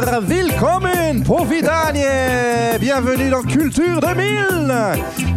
Bonjour, willkommen, Providanie Bienvenue dans Culture 2000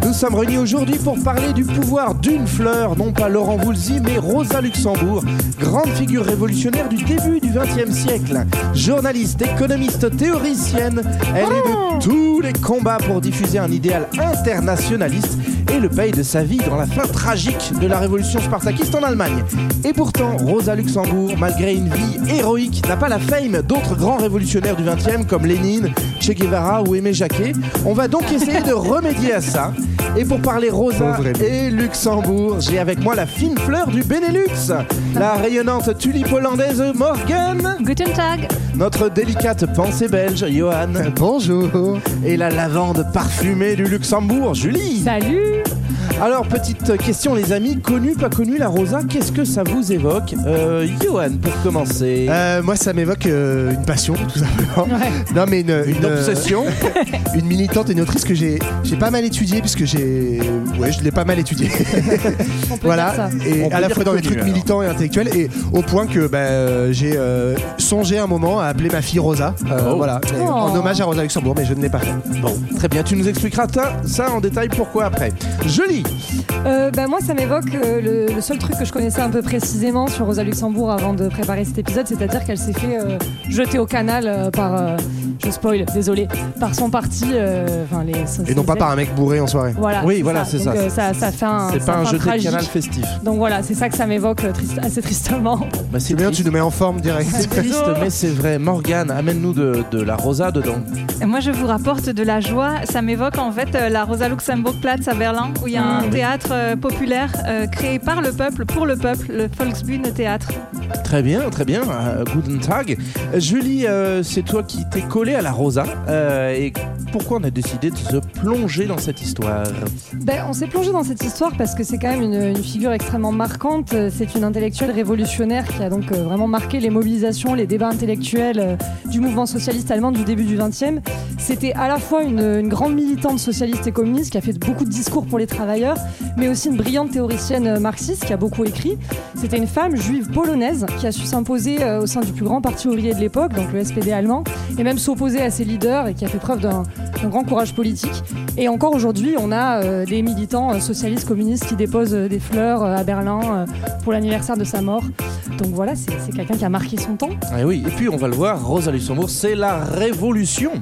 Nous sommes réunis aujourd'hui pour parler du pouvoir d'une fleur, non pas Laurent Voulzy, mais Rosa Luxembourg, grande figure révolutionnaire du début du XXe siècle. Journaliste, économiste, théoricienne, elle est de tous les combats pour diffuser un idéal internationaliste et le paye de sa vie dans la fin tragique de la révolution spartakiste en Allemagne. Et pourtant, Rosa Luxembourg, malgré une vie héroïque, n'a pas la fame d'autres grands révolutionnaires du XXe comme Lénine, Che Guevara ou Aimé Jacquet. On va donc essayer de remédier à ça. Et pour parler Rosa et Luxembourg, j'ai avec moi la fine fleur du Benelux, la rayonnante tulipe hollandaise Morgan, Guten Tag. notre délicate pensée belge Johan, Bonjour. et la lavande parfumée du Luxembourg Julie. Salut. Alors, petite question, les amis, connu, pas connu, la Rosa, qu'est-ce que ça vous évoque euh, Johan, pour commencer. Euh, moi, ça m'évoque euh, une passion, tout simplement. Non, mais une, Une euh, obsession une militante et une autrice que j'ai j'ai pas mal étudiée, puisque j'ai. Ouais, je l'ai pas mal étudiée. On peut voilà. dire ça. Et On à la fois dans les trucs alors. militants et intellectuels, et au point que bah, j'ai euh, songé un moment à appeler ma fille Rosa. Euh, Oh. Voilà. Mais Oh. En hommage à Rosa Luxembourg, mais je ne l'ai pas fait. Bon, très bien, tu nous expliqueras ça en détail pourquoi après. Euh, bah, moi, ça m'évoque euh, le, seul truc que je connaissais un peu précisément sur Rosa Luxembourg avant de préparer cet épisode, c'est-à-dire qu'elle s'est fait euh, jeter au canal par, je spoil, désolé, par son parti. euh, Enfin les. Et non pas par un mec bourré en soirée. Voilà. Oui, voilà, c'est ça. euh, ça. Ça fait un. C'est pas un jeté de tragique. canal festif. Donc voilà, c'est ça que ça m'évoque euh, triste- assez tristement. Bah, C'est bien, tu nous mets en forme direct. C'est triste, mais c'est vrai. Morgane, amène-nous de, de la Rosa dedans. Et Moi, je vous rapporte de la joie. Ça m'évoque en fait euh, la Rosa Luxemburg Platz à Berlin, où il y a Ah, un oui. théâtre euh, populaire euh, créé par le peuple, pour le peuple, le Volksbühne Théâtre. Très bien, très bien. Euh, guten Tag. Julie, euh, c'est toi qui t'es collée à la Rosa. Euh, et pourquoi on a décidé de se plonger dans cette histoire Ben, on s'est plongé dans cette histoire parce que c'est quand même une, figure extrêmement marquante. C'est une intellectuelle révolutionnaire qui a donc euh, vraiment marqué les mobilisations, les débats intellectuels euh, du mouvement socialiste allemand du début du XXe. C'était à la fois une, grande militante socialiste et communiste qui a fait beaucoup de discours pour les travailleurs, mais aussi une brillante théoricienne marxiste qui a beaucoup écrit. C'était une femme juive polonaise qui a su s'imposer au sein du plus grand parti ouvrier de l'époque, donc le SPD allemand, et même s'opposer à ses leaders et qui a fait preuve d'un grand courage politique. Et encore aujourd'hui, on a euh, des militants euh, socialistes communistes qui déposent euh, des fleurs euh, à Berlin euh, pour l'anniversaire de sa mort. Donc voilà, c'est quelqu'un qui a marqué son temps. Ah oui, et puis on va le voir, Rosa Luxembourg, c'est la révolution.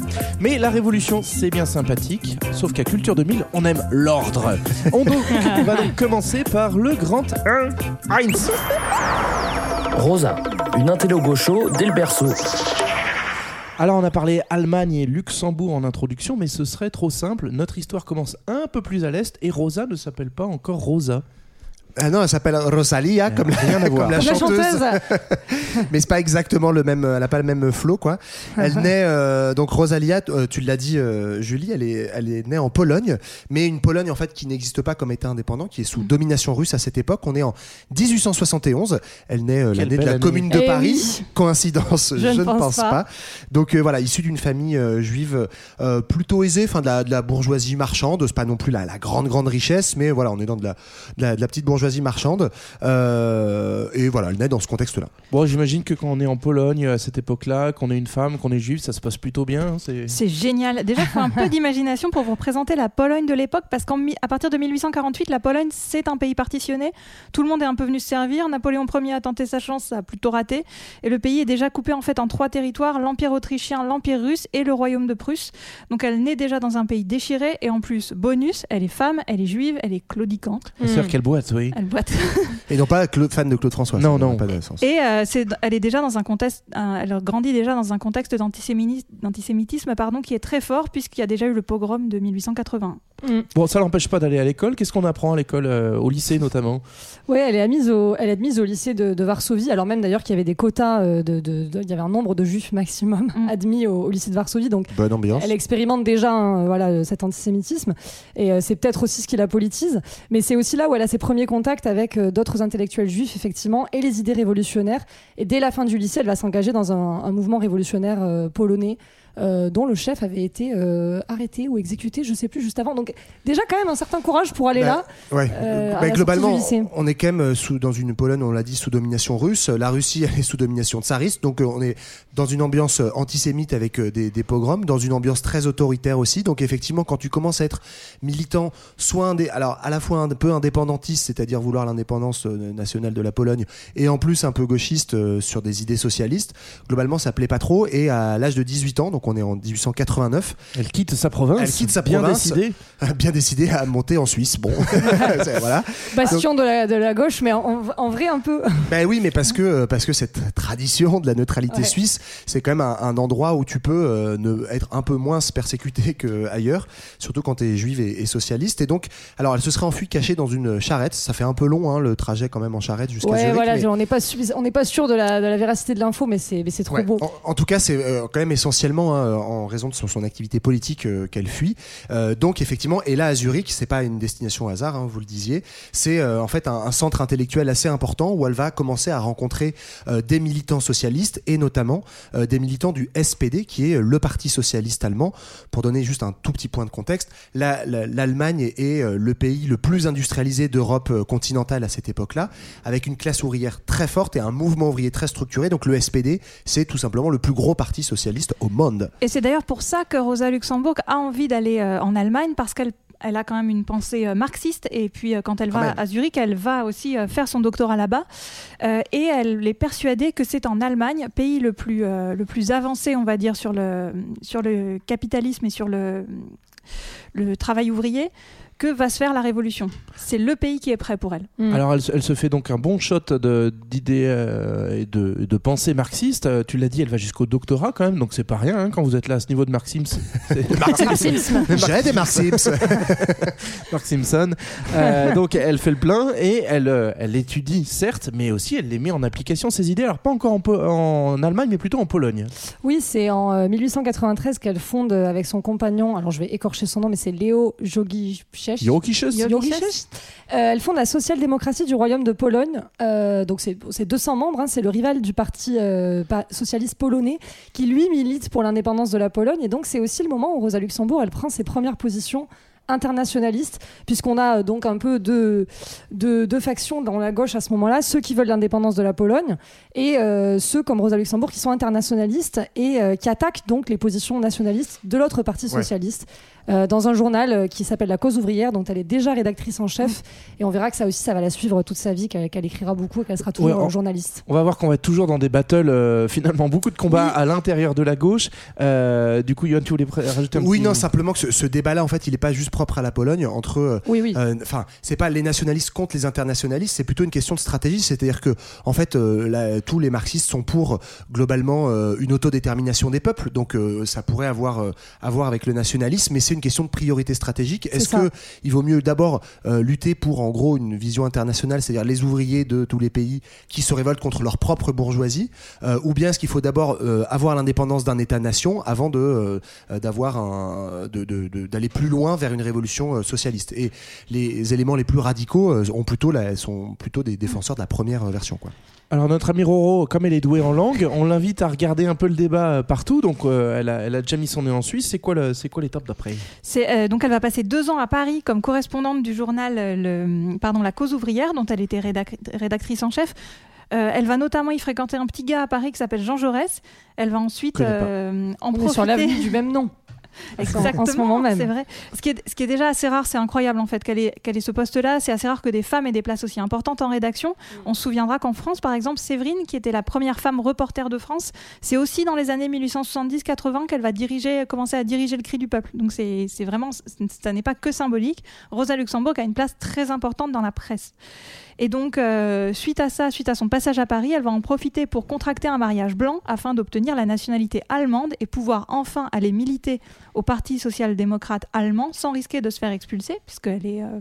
Mais la révolution, c'est bien sympathique, sauf qu'à Culture 2000, on aime l'ordre. On, donc- on va donc commencer par le grand 1, Heinz. Rosa, une intello gaucho dès le berceau. Alors on a parlé Allemagne et Luxembourg en introduction, mais ce serait trop simple. Notre histoire commence un peu plus à l'est et Rosa ne s'appelle pas encore Rosa. Ah non, elle s'appelle Rosalia, comme la, rien à voir. comme la Comme la chanteuse. chanteuse. mais c'est pas exactement le même elle a pas le même flow quoi elle naît euh, donc Rosalia euh, tu l'as dit euh, Julie elle est elle est née en Pologne mais une Pologne en fait qui n'existe pas comme état indépendant qui est Mm. sous domination russe à cette époque on est en 1871 elle naît euh, l'année de la année. commune de Eh Paris oui. coïncidence je, ne pense, pas. pas. donc euh, voilà issue d'une famille euh, juive euh, plutôt aisée enfin de la, de la bourgeoisie marchande c'est pas non plus la, la grande grande richesse mais voilà on est dans de la, de la, de la petite bourgeoisie marchande Euh, et voilà elle naît dans ce contexte là Bon, j'imagine que quand on est en Pologne à cette époque-là, qu'on est une femme, qu'on est juive, ça se passe plutôt bien. hein, C'est génial. Déjà, il faut un peu d'imagination pour vous représenter la Pologne de l'époque, parce qu'à partir de 1848, la Pologne, c'est un pays partitionné. Tout le monde est un peu venu se servir. Napoléon Ier a tenté sa chance, ça a plutôt raté. Et le pays est déjà coupé en fait en trois territoires l'Empire autrichien, l'Empire russe et le Royaume de Prusse. Donc elle naît déjà dans un pays déchiré. Et en plus, bonus, elle est femme, elle est juive, elle est claudicante. Sûr qu'elle boite, oui. Elle boite. Et non pas Claude, fan de Claude François. Non, non. Pas de sens. Et euh, elle est déjà dans un contexte, elle grandit déjà dans un contexte d'antisémitisme, pardon, qui est très fort puisqu'il y a déjà eu le pogrom de 1880. Bon, ça l'empêche pas d'aller à l'école. Qu'est-ce qu'on apprend à l'école, euh, au lycée notamment? Oui, elle est admise au, elle est admise au lycée de, de Varsovie, alors même d'ailleurs qu'il y avait des quotas, euh, de, de- de- il y avait un nombre de juifs maximum admis au, au lycée de Varsovie, donc Bonne ambiance. elle expérimente déjà hein, voilà, cet antisémitisme, et euh, c'est peut-être aussi ce qui la politise, mais c'est aussi là où elle a ses premiers contacts avec euh, d'autres intellectuels juifs, effectivement, et les idées révolutionnaires, et dès la fin du lycée, elle va s'engager dans un, mouvement révolutionnaire euh, polonais, euh, dont le chef avait été euh, arrêté ou exécuté, je sais plus, juste avant. Donc déjà quand même un certain courage pour aller Bah, là. Ouais. euh, Bah, globalement, on est quand même sous, dans une Pologne, on l'a dit, sous domination russe. La Russie, elle est sous domination tsariste. Donc, on est dans une ambiance antisémite avec des, des pogroms, dans une ambiance très autoritaire aussi. Donc, effectivement, quand tu commences à être militant, soit indé- alors à la fois un peu indépendantiste, c'est-à-dire vouloir l'indépendance nationale de la Pologne, et en plus un peu gauchiste sur des idées socialistes, globalement, ça plaît pas trop. Et à l'âge de 18 ans, donc on est en 1889, Elle quitte sa province. elle quitte sa bien province, décidé. bien décidé à monter en Suisse. Bon, voilà. Bastion de, la, de la gauche, mais en, en vrai un peu. Ben oui, mais parce que euh, parce que cette tradition de la neutralité Ouais. suisse, c'est quand même un, un endroit où tu peux euh, ne, être un peu moins persécuté qu'ailleurs, surtout quand tu es juive et, et socialiste. Et donc, alors elle se serait enfuie cachée dans une charrette. Ça fait un peu long hein, le trajet quand même en charrette jusqu'à Ouais, Zurich. voilà, mais- on n'est pas, suffi- on n'est pas sûr de la, de la véracité de l'info, mais c'est, mais c'est trop Ouais. beau. En, en tout cas, c'est euh, quand même essentiellement hein, en raison de son, activité politique euh, qu'elle fuit. Euh, donc effectivement, et là à Zurich, c'est pas une destination au hasard, hein, vous le disiez. C'est euh, en fait un, centre intellectuel assez important où elle va commencer à rencontrer euh, des militants socialistes et notamment euh, des militants du SPD, qui est le parti socialiste allemand. Pour donner juste un tout petit point de contexte, la- la- l'Allemagne est, euh, le pays le plus industrialisé d'Europe euh, continentale à cette époque-là, avec une classe ouvrière très forte et un mouvement ouvrier très structuré. Donc le SPD, c'est tout simplement le plus gros parti socialiste au monde. Et c'est d'ailleurs pour ça que Rosa Luxembourg a envie d'aller euh, en Allemagne parce qu'elle elle a quand même une pensée euh, marxiste et puis euh, quand elle Quand va même. à Zurich, elle va aussi faire son doctorat là-bas Euh, et elle est persuadée que c'est en Allemagne, pays le plus, euh, le plus avancé, on va dire, sur le, sur le capitalisme et sur le, le travail ouvrier, que va se faire la révolution. C'est le pays qui est prêt pour elle. Mm. Alors, elle, se- elle se fait donc un bon shot d'idées euh, et de, de pensée marxiste. Euh, tu l'as dit, elle va jusqu'au doctorat quand même, donc c'est pas rien hein, quand vous êtes là à ce niveau de Marx Sims. Marxisme. J'ai des Marx Sims. Mark Simpson. Euh, donc elle fait le plein et elle, elle étudie, certes, mais aussi elle les met en application, ces idées. Alors pas encore en, Po- en Allemagne, mais plutôt en Pologne. Oui, c'est en euh, 1893 qu'elle fonde avec son compagnon, alors je vais écorcher son nom, mais c'est Léo Jogiszewski. Jogiszewski. Euh, elle fonde la social-démocratie du Royaume de Pologne. Euh, donc c'est c'est 200 membres, hein, c'est le rival du parti euh, socialiste polonais qui lui milite pour l'indépendance de la Pologne. Et donc c'est aussi le moment où Rosa Luxembourg elle prend ses premières positions internationalistes, puisqu'on a euh, donc un peu deux, deux, deux factions dans la gauche à ce moment-là, ceux qui veulent l'indépendance de la Pologne et euh, ceux comme Rosa Luxembourg qui sont internationalistes et euh, qui attaquent donc les positions nationalistes de l'autre parti Ouais. Euh, dans un journal euh, qui s'appelle La Cause ouvrière, dont elle est déjà rédactrice en chef. Et on verra que ça aussi, ça va la suivre toute sa vie, qu'elle écrira beaucoup et qu'elle sera toujours Ouais, journaliste. On va voir qu'on va être toujours dans des battles, euh, finalement beaucoup de combats à l'intérieur de la gauche. Euh, du coup, Yoann, tu voulais rajouter un Oui, petit... non, simplement que ce, ce débat-là, en fait, il n'est pas juste propre à la Pologne. Entre, euh, Oui, oui. euh, enfin, c'est pas les nationalistes contre les internationalistes, c'est plutôt une question de stratégie. C'est-à-dire que, en fait, euh, là, tous les marxistes sont pour globalement euh, une autodétermination des peuples. Donc, euh, ça pourrait avoir euh, à voir avec le nationalisme, mais c'est une question de priorité stratégique. Est-ce ça. que il vaut mieux d'abord euh, lutter pour, en gros, une vision internationale, c'est-à-dire les ouvriers de tous les pays qui se révoltent contre leur propre bourgeoisie, euh, ou bien est-ce qu'il faut d'abord euh, avoir l'indépendance d'un État-nation avant de d'avoir un de- de- de- d'aller plus loin vers une révolution socialiste? Et les éléments les plus radicaux ont plutôt la, sont plutôt des défenseurs de la première version quoi. Alors notre amie Roro, comme elle est douée en langue, on l'invite à regarder un peu le débat euh, partout. Donc euh, elle, a, elle a déjà mis son nez en Suisse. C'est quoi le- c'est quoi l'étape d'après? C'est, euh, donc elle va passer deux ans à Paris comme correspondante du journal le, pardon, La Cause ouvrière, dont elle était rédac- rédactrice en chef. Euh, elle va notamment y fréquenter un petit gars à Paris qui s'appelle Jean Jaurès. Elle va ensuite euh, en On est profiter. sur l'avenue du même nom. Exactement, En ce moment même. c'est vrai. Ce qui, est, ce qui est déjà assez rare, c'est incroyable en fait qu'elle ait, ce poste-là. C'est assez rare que des femmes aient des places aussi importantes en rédaction. Mm. On se souviendra qu'en France, par exemple, Séverine, qui était la première femme reporter de France, c'est aussi dans les années 1870-80 qu'elle va diriger, commencer à diriger le cri du peuple. Donc c'est vraiment, ça n'est pas que symbolique. Rosa Luxembourg a une place très importante dans la presse. Et donc, euh, suite à ça, suite à son passage à Paris, elle va en profiter pour contracter un mariage blanc afin d'obtenir la nationalité allemande et pouvoir enfin aller militer au Parti social-démocrate allemand sans risquer de se faire expulser, puisqu'elle est euh,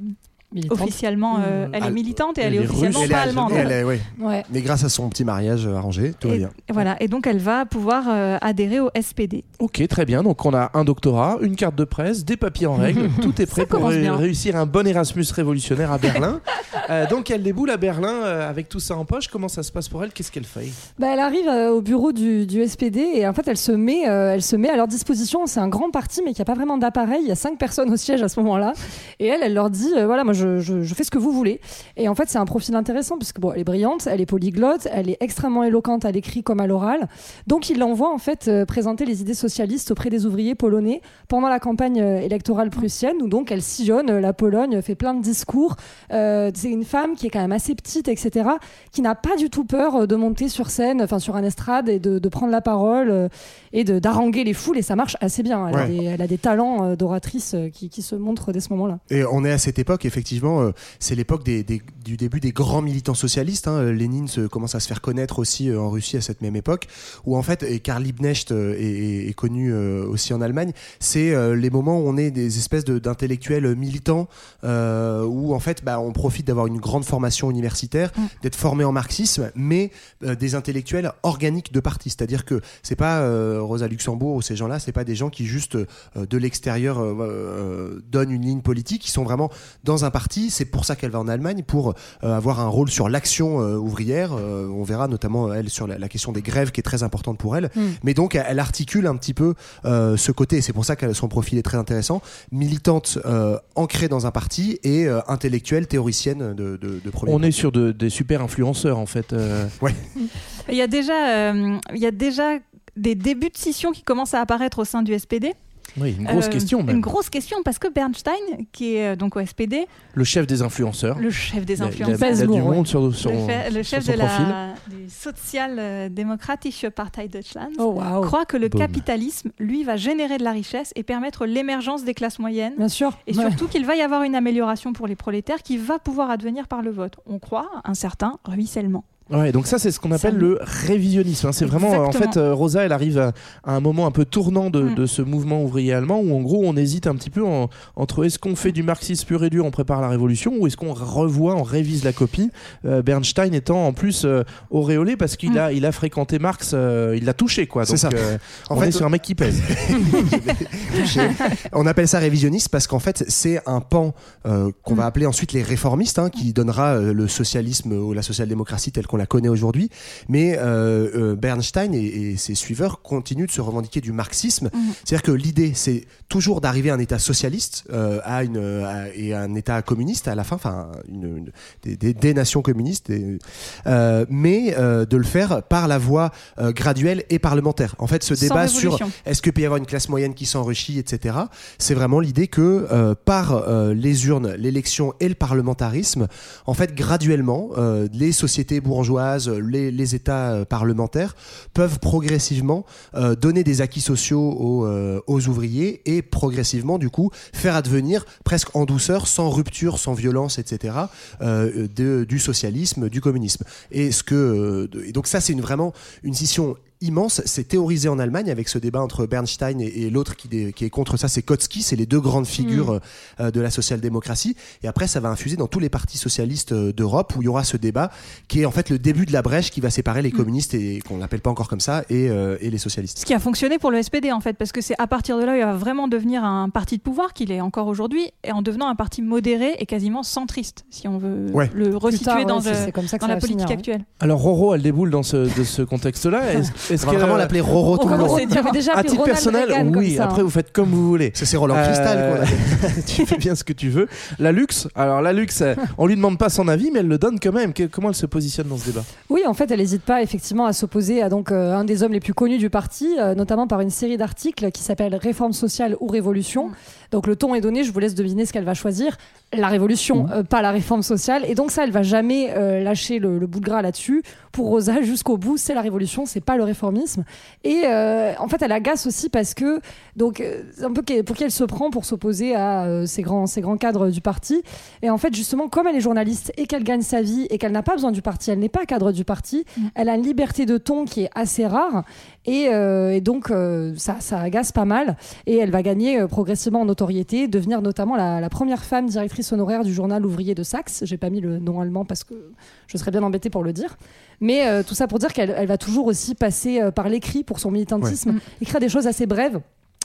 Militante. officiellement euh, Mmh. elle est militante et elle, elle est est officiellement russe. Elle est pas allemande, allemande. elle est- oui. Ouais. Mais grâce à son petit mariage euh, arrangé, tout va bien. et voilà, et donc elle va pouvoir euh, adhérer au SPD. Ok, très bien. Donc on a un doctorat, une carte de presse, des papiers en règle. Tout est prêt pour commence ré- bien. réussir un bon Erasmus révolutionnaire à Berlin. Euh, donc elle déboule à Berlin euh, avec tout ça en poche. Comment ça se passe pour elle? Qu'est-ce qu'elle fait? Bah, elle arrive euh, au bureau du, du SPD et en fait elle se met, euh, elle se met à leur disposition. C'est un grand parti mais qui a pas vraiment d'appareil. Il y a cinq personnes au siège à ce moment-là et elle, elle leur dit euh, voilà moi je, je- je fais ce que vous voulez. Et en fait c'est un profil intéressant puisque bon elle est brillante, elle est polyglotte, elle est extrêmement éloquente à l'écrit comme à l'oral. Donc il l'envoie en fait euh, présenter les idées socialistes auprès des ouvriers polonais pendant la campagne euh, électorale prussienne où donc elle sillonne euh, la Pologne, fait plein de discours. C'est une femme qui est quand même assez petite etc qui n'a pas du tout peur de monter sur scène, enfin sur un estrade et de, de prendre la parole et de d'haranguer les foules et ça marche assez bien. Elle, a, des, elle a des talents d'oratrice qui, qui se montrent dès ce moment-là. Et on est à cette époque, effectivement, euh, c'est l'époque des, des- du début des grands militants socialistes. hein. Lénine se, commence à se faire connaître aussi euh, en Russie à cette même époque, où en fait, et Karl Liebknecht euh, est, est- est connu euh, aussi en Allemagne, c'est euh, les moments où on est des espèces de- d'intellectuels militants, euh, où en fait, bah, on profite d'avoir une grande formation universitaire, d'être formé en marxisme, mais euh, des intellectuels organiques de parti. C'est-à-dire que c'est pas euh, Rosa Luxembourg ou ces gens-là, c'est pas des gens qui juste euh, de l'extérieur euh, euh, donnent une ligne politique. Ils sont vraiment dans un parti. C'est pour ça qu'elle va en Allemagne pour euh, avoir un rôle sur l'action euh, ouvrière. Euh, on verra notamment elle sur la, la question des grèves qui est très importante pour elle. Mm. Mais donc elle, articule un petit peu euh, ce côté. C'est pour ça que son profil est très intéressant. Militante euh, ancrée dans un parti et euh, intellectuelle théoricienne de, de, de premier. On est sur de- des super influenceurs en fait. euh. Ouais. Il y a déjà, euh, il y a déjà des débuts de scission qui commencent à apparaître au sein du SPD. Oui, une grosse Euh, question même. Une grosse question parce que Bernstein, qui est euh, donc au SPD, Le chef des influenceurs. le chef des Il a- il a- influenceurs, il a du monde sur, sur, le, fait- le sur chef son de profil. la du Sozialdemokratische Partei Deutschlands, Oh waouh croit que le capitalisme, lui, va générer de la richesse et permettre l'émergence des classes moyennes. Bien sûr. Et Ouais. surtout qu'il va y avoir une amélioration pour les prolétaires qui va pouvoir advenir par le vote. On croit un certain ruissellement. Ouais, donc ça c'est ce qu'on appelle Ça- le révisionnisme. hein. C'est vraiment, en Exactement. fait, euh, Rosa, elle arrive à, à un moment un peu tournant de, Mm. de ce mouvement ouvrier allemand où en gros on hésite un petit peu en- entre est-ce qu'on fait du marxisme pur et dur, on prépare la révolution, ou est-ce qu'on revoit, on révise la copie. Euh, Bernstein étant en plus euh, auréolé parce qu'il Mm. a, il a fréquenté Marx, euh, il l'a touché quoi. C'est Donc, ça. euh, En on fait, est sur un mec qui pèse. On appelle ça révisionniste parce qu'en fait, c'est un pan euh, qu'on va appeler ensuite les réformistes, hein, qui donnera euh, le socialisme ou la social-démocratie telle qu'on la connaît aujourd'hui. Mais euh, euh, Bernstein et, et ses suiveurs continuent de se revendiquer du marxisme. C'est-à-dire que l'idée, c'est toujours d'arriver à un État socialiste euh, à une, à- et à un État communiste à la fin, enfin, une, une- des, des- des nations communistes, euh, mais de le faire par la voie graduelle et parlementaire. En fait, ce Sans débat sur est-ce qu'il peut y avoir une classe moyenne qui s'enrichit, etc. C'est vraiment l'idée que par les urnes, l'élection et le parlementarisme, en fait, graduellement, les sociétés bourgeoises, les, les États euh, parlementaires peuvent progressivement euh, donner des acquis sociaux aux, euh, ouvriers et progressivement, du coup, faire advenir presque en douceur, sans rupture, sans violence, etc., euh, du socialisme, du communisme. Et, euh, donc ça, c'est vraiment une scission immense. C'est théorisé en Allemagne avec ce débat entre Bernstein et, et l'autre qui, dé- qui est contre ça, c'est Kautsky. C'est les deux grandes figures euh, de la social-démocratie. Et après, ça va infuser dans tous les partis socialistes euh, d'Europe où il y aura ce débat qui est en fait le début de la brèche qui va séparer les communistes et qu'on l'appelle pas encore comme ça et, euh, et les socialistes. Ce qui a fonctionné pour le SPD en fait, parce que c'est à partir de là où il va vraiment devenir un parti de pouvoir qu'il est encore aujourd'hui, et en devenant un parti modéré et quasiment centriste, si on veut Ouais. le resituer tard, dans, c'est- le- c'est comme ça que dans ça la finir, politique ouais. actuelle. Alors Roro, elle déboule dans ce, de ce contexte-là. Est-ce qu'elle, vraiment l'appeler Roro tout le long. à titre personnel, oui. ça, Après, hein. vous faites comme vous voulez. C'est Roland Cristal Euh, appelle. tu fais bien ce que tu veux. La luxe, alors la luxe, on lui demande pas son avis, mais elle le donne quand même. Que- comment elle se positionne dans ce débat? Oui, en fait, elle n'hésite pas effectivement à s'opposer à donc euh, un des hommes les plus connus du parti, euh, notamment par une série d'articles qui s'appelle Réforme sociale ou révolution. Donc le ton est donné, je vous laisse deviner ce qu'elle va choisir. La révolution, euh, pas la réforme sociale. Et donc ça, elle va jamais euh, lâcher le, le bout de gras là-dessus pour Rosa jusqu'au bout, c'est la révolution, c'est pas le réformisme. Et euh, en fait, elle agace aussi parce que donc c'est un peu pour qui elle se prend pour s'opposer à ces grands ces grands cadres du parti. Et en fait, justement, comme elle est journaliste et qu'elle gagne sa vie et qu'elle n'a pas besoin du parti, elle n'est pas cadre du parti, elle a une liberté de ton qui est assez rare. Et, euh, et donc, euh, ça, ça agace pas mal. Et elle va gagner euh, progressivement en notoriété, devenir notamment la, la première femme directrice honoraire du journal ouvrier de Saxe. J'ai pas mis le nom allemand parce que je serais bien embêtée pour le dire. Mais euh, tout ça pour dire qu'elle elle va toujours aussi passer euh, par l'écrit pour son militantisme, écrire des choses assez brèves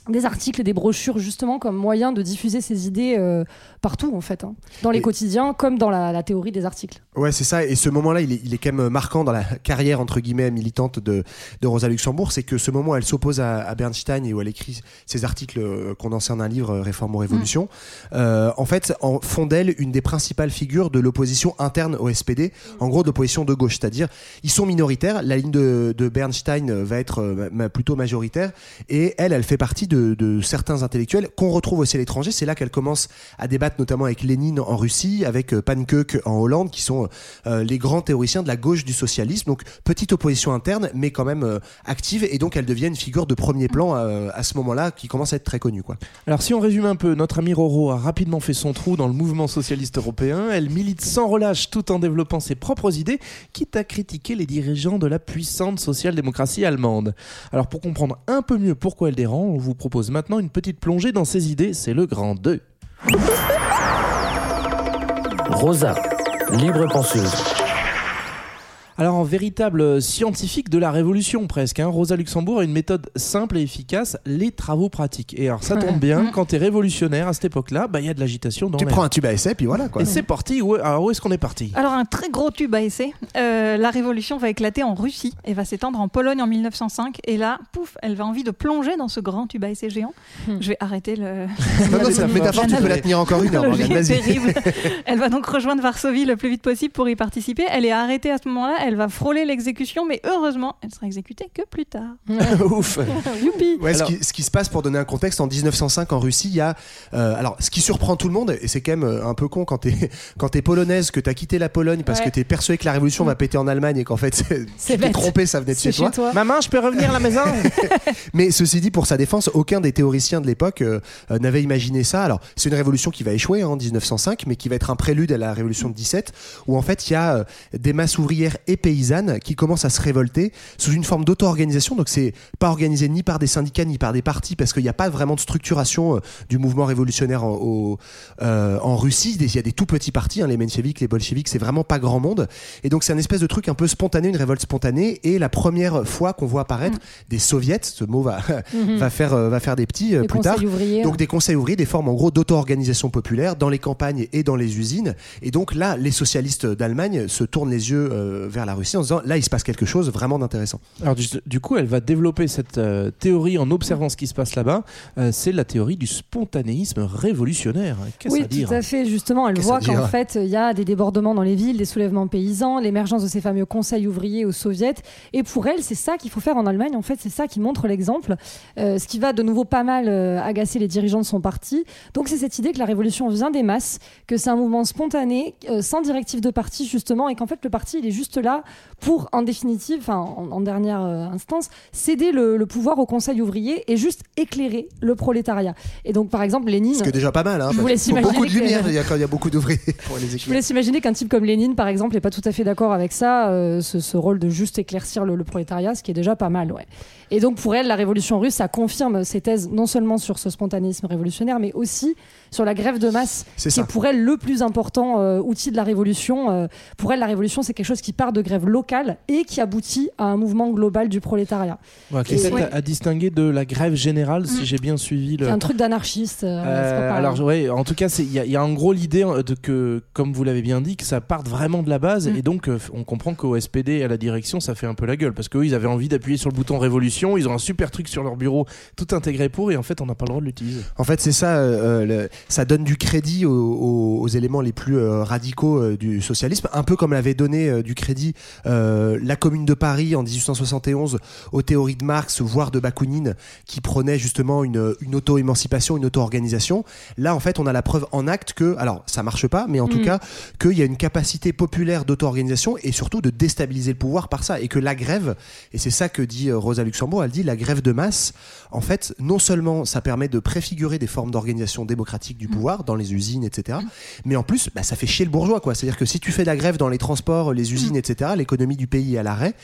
des articles, des brochures justement comme moyen de diffuser ses idées euh, partout en fait, hein. dans les Et- quotidiens comme dans la, la théorie des articles. Ouais, c'est ça. Et ce moment-là, il est, il est quand même marquant dans la carrière entre guillemets militante de, de Rosa Luxembourg. C'est que ce moment, où elle s'oppose à, à Bernstein et où elle écrit ses articles euh, condensés en un livre, euh, Réforme ou Révolution. euh, en fait, en font d'elle une des principales figures de l'opposition interne au SPD. En gros, de l'opposition de gauche, c'est-à-dire ils sont minoritaires. La ligne de, de Bernstein va être euh, plutôt majoritaire, et elle, elle fait partie de, de certains intellectuels qu'on retrouve aussi à l'étranger. C'est là qu'elle commence à débattre notamment avec Lénine en Russie, avec euh, Pankuk en Hollande, qui sont euh, les grands théoriciens de la gauche du socialisme. Donc petite opposition interne, mais quand même euh, active, et donc elle devient une figure de premier plan à ce moment-là, qui commence à être très connue. Quoi. Alors si on résume un peu, notre amie Roro a rapidement fait son trou dans le mouvement socialiste européen. Elle milite sans relâche tout en développant ses propres idées, quitte à critiquer les dirigeants de la puissante social-démocratie allemande. Alors pour comprendre un peu mieux pourquoi elle dérange, on vous propose maintenant une petite plongée dans ses idées. C'est le grand 2. Rosa, libre penseuse. Alors en véritable scientifique de la révolution presque, hein, Rosa Luxembourg a une méthode simple et efficace, les travaux pratiques. Et alors ça tombe bien, quand t'es révolutionnaire à cette époque-là, bah, il y a de l'agitation dans Tu l'air. prends un tube à essai, puis voilà. Quoi. Et c'est parti, où, alors où est-ce qu'on est parti? Alors un très gros tube à essai. Euh, la révolution va éclater en Russie et va s'étendre en Pologne en 1905. Et là, pouf, elle va envie de plonger dans ce grand tube à essai géant. Je vais arrêter le. Non, non, cette métaphore, tu peux la tenir encore une heure. Vas-y. terrible. Elle va donc rejoindre Varsovie le plus vite possible pour y participer. Elle est arrêtée à ce moment-là. Elle va frôler l'exécution, mais heureusement, elle sera exécutée que plus tard. Ouf Youpi Ouais, Alors- ce, qui, ce qui se passe pour donner un contexte en 1905 en Russie, il y a euh, alors ce qui surprend tout le monde et c'est quand même euh, un peu con quand t'es quand t'es polonaise que t'as quitté la Pologne parce Ouais. que t'es persuadé que la révolution va péter en Allemagne et qu'en fait tu t'es trompé, ça venait de C'est chez toi. chez toi. Maman, je peux revenir à la maison Mais ceci dit, pour sa défense, aucun des théoriciens de l'époque euh, n'avait imaginé ça. Alors, c'est une révolution qui va échouer hein, en 1905, mais qui va être un prélude à la révolution de 17, où en fait, il y a euh, des masses ouvrières et paysannes qui commencent à se révolter sous une forme d'auto-organisation. Donc, c'est pas organisé ni par des syndicats ni par des partis, parce qu'il n'y a pas vraiment de structuration euh, du mouvement révolutionnaire en, au- euh, en Russie. Il y a des tout petits partis, hein, les mencheviks, les bolcheviks, c'est vraiment pas grand monde. Et donc, c'est un espèce de truc un peu spontané, une révolte spontanée. Et la première fois qu'on voit apparaître des soviets, ce mot va, va, faire, euh, va faire des petits plus tard. ouvriers. Donc des conseils ouvriers, des formes en gros d'auto-organisation populaire dans les campagnes et dans les usines. Et donc là, les socialistes d'Allemagne se tournent les yeux euh, vers la Russie en se disant là, il se passe quelque chose vraiment d'intéressant. Alors du, du coup, elle va développer cette euh, théorie en observant ce qui se passe là-bas. Euh, c'est la théorie du spontanéisme révolutionnaire. Qu'est-ce Oui, à dire tout à fait. Justement, elle voit qu'en fait, il y a des débordements dans les villes, des soulèvements paysans, l'émergence de ces fameux conseils ouvriers aux soviets. Et pour elle, c'est ça qu'il faut faire en Allemagne. En fait, c'est ça qui montre l'exemple. Euh, ce qui va de nouveau pas mal euh, agacer les dirigeants de son parti. Donc, c'est cette idée que la révolution vient des masses, que c'est un mouvement spontané, euh, sans directive de parti, justement, et qu'en fait, le parti, il est juste là pour, en définitive, en, en dernière euh, instance, céder le, le pouvoir au conseil ouvrier et juste éclairer le prolétariat. Et donc, par exemple, Lénine. Ce qui est déjà pas mal. Hein, Je vous laisse faut beaucoup de imaginer lumière il y a quand il y a beaucoup d'ouvriers pour les Je vous éclairer. laisse imaginer qu'un type comme Lénine, par exemple, n'est pas tout à fait d'accord avec ça, euh, ce, ce rôle de juste éclaircir le, le prolétariat, ce qui est déjà pas mal, ouais. Et donc pour elle, la révolution russe, ça confirme ses thèses non seulement sur ce spontanéisme révolutionnaire, mais aussi sur la grève de masse, C'est qui ça. est pour elle le plus important euh, outil de la révolution. Euh, pour elle, la révolution, c'est quelque chose qui part de grève locale et qui aboutit à un mouvement global du prolétariat. Ouais, qui est peut-être à, à distinguer de la grève générale, si j'ai bien suivi le. C'est un truc d'anarchiste. euh, c'est pas pareil. alors ouais, en tout cas, il y, a- il y a en gros l'idée de que, comme vous l'avez bien dit, que ça parte vraiment de la base, Mm. et donc on comprend qu'au SPD et à la direction, ça fait un peu la gueule, parce qu'eux, ils avaient envie d'appuyer sur le bouton révolution, ils ont un super truc sur leur bureau, tout intégré pour, et en fait, on n'a pas le droit de l'utiliser. En fait, c'est ça. euh, le- ça donne du crédit aux, aux- aux éléments les plus euh, radicaux euh, du socialisme, un peu comme l'avait donné euh, du crédit euh, la Commune de Paris en 1871 aux théories de Marx, voire de Bakounine, qui prônait justement une, une auto-émancipation, une auto-organisation. Là, en fait, on a la preuve en acte que, alors ça marche pas, mais en tout Mm. cas, qu'il y a une capacité populaire d'auto-organisation et surtout de déstabiliser le pouvoir par ça. Et que la grève, et c'est ça que dit euh, Rosa Luxembourg, elle dit la grève de masse, en fait, non seulement ça permet de préfigurer des formes d'organisation démocratique du pouvoir dans les usines, etc., mais en plus, bah, ça fait chier le bourgeois, quoi. C'est-à-dire que si tu fais de la grève dans les transports, les usines, etc., l'économie du pays est à l'arrêt.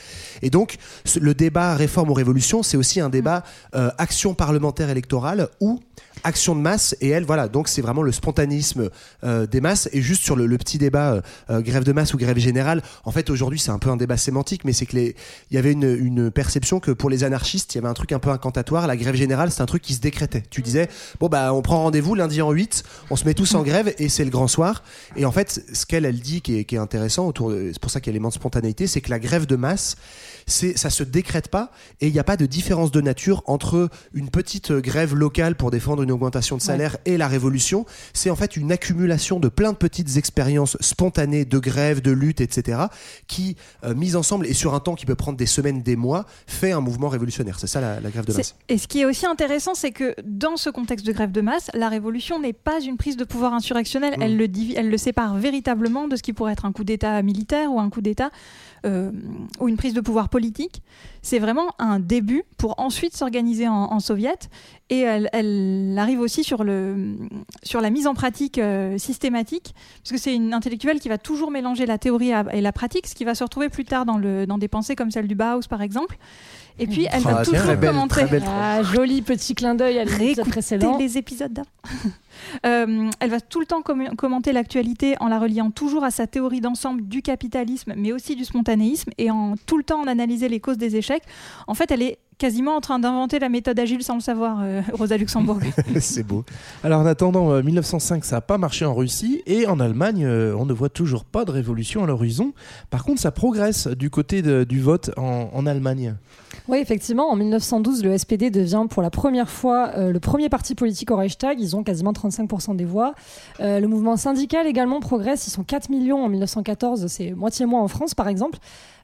Et donc, le débat réforme ou révolution, c'est aussi un débat euh, action parlementaire électorale ou action de masse. Et elle, voilà, donc c'est vraiment le spontanéisme euh, des masses. Et juste sur le, le petit débat euh, euh, grève de masse ou grève générale, en fait, aujourd'hui, c'est un peu un débat sémantique, mais c'est que les, il y avait une, une perception que pour les anarchistes, il y avait un truc un peu incantatoire. La grève générale, c'est un truc qui se décrétait. Tu disais, bon, bah, on prend rendez-vous lundi en 8, on se met tous en grève et c'est le grand soir. Et en fait, ce qu'elle, elle dit qui est, qui est intéressant autour, c'est pour ça qu'il y a l'élément de spontanéité, c'est que la grève de masse, c'est, ça se décrète pas et il n'y a pas de différence de nature entre une petite grève locale pour défendre une augmentation de salaire et la révolution. C'est en fait une accumulation de plein de petites expériences spontanées de grève, de lutte, etc., qui, euh, mises ensemble et sur un temps qui peut prendre des semaines, des mois, fait un mouvement révolutionnaire. C'est ça la, la grève de masse. Et ce qui est aussi intéressant, c'est que dans ce contexte de grève de masse, la révolution n'est pas une prise de pouvoir insurrectionnelle. Mm. Elle, le elle le sépare véritablement de ce qui pourrait être un coup d'État militaire ou un coup d'État euh, ou une prise de pouvoir politique. C'est vraiment un début pour ensuite s'organiser en, en soviet. Et elle, elle arrive aussi sur, le, sur la mise en pratique euh, systématique, parce que c'est une intellectuelle qui va toujours mélanger la théorie à- et la pratique, ce qui va se retrouver plus tard dans, le, dans des pensées comme celle du Bauhaus, par exemple. Et puis, elle Ah, va tiens, toujours très belle, commenter. très belle. Ah, joli petit clin d'œil à l'épisode précédent. les épisodes d'avant. Euh, elle va tout le temps com- commenter l'actualité en la reliant toujours à sa théorie d'ensemble du capitalisme, mais aussi du spontanéisme, et en tout le temps en analyser les causes des échecs. En fait, elle est quasiment en train d'inventer la méthode agile sans le savoir, euh, Rosa Luxembourg. c'est beau. Alors en attendant, euh, 1905, ça n'a pas marché en Russie et en Allemagne, euh, on ne voit toujours pas de révolution à l'horizon. Par contre, ça progresse du côté de- du vote en, en Allemagne. Oui, effectivement, en 1912, le SPD devient pour la première fois euh, le premier parti politique au Reichstag. Ils ont quasiment 35% des voix. Euh, le mouvement syndical également progresse. Ils sont 4 millions en 1914, c'est moitié moins en France par exemple.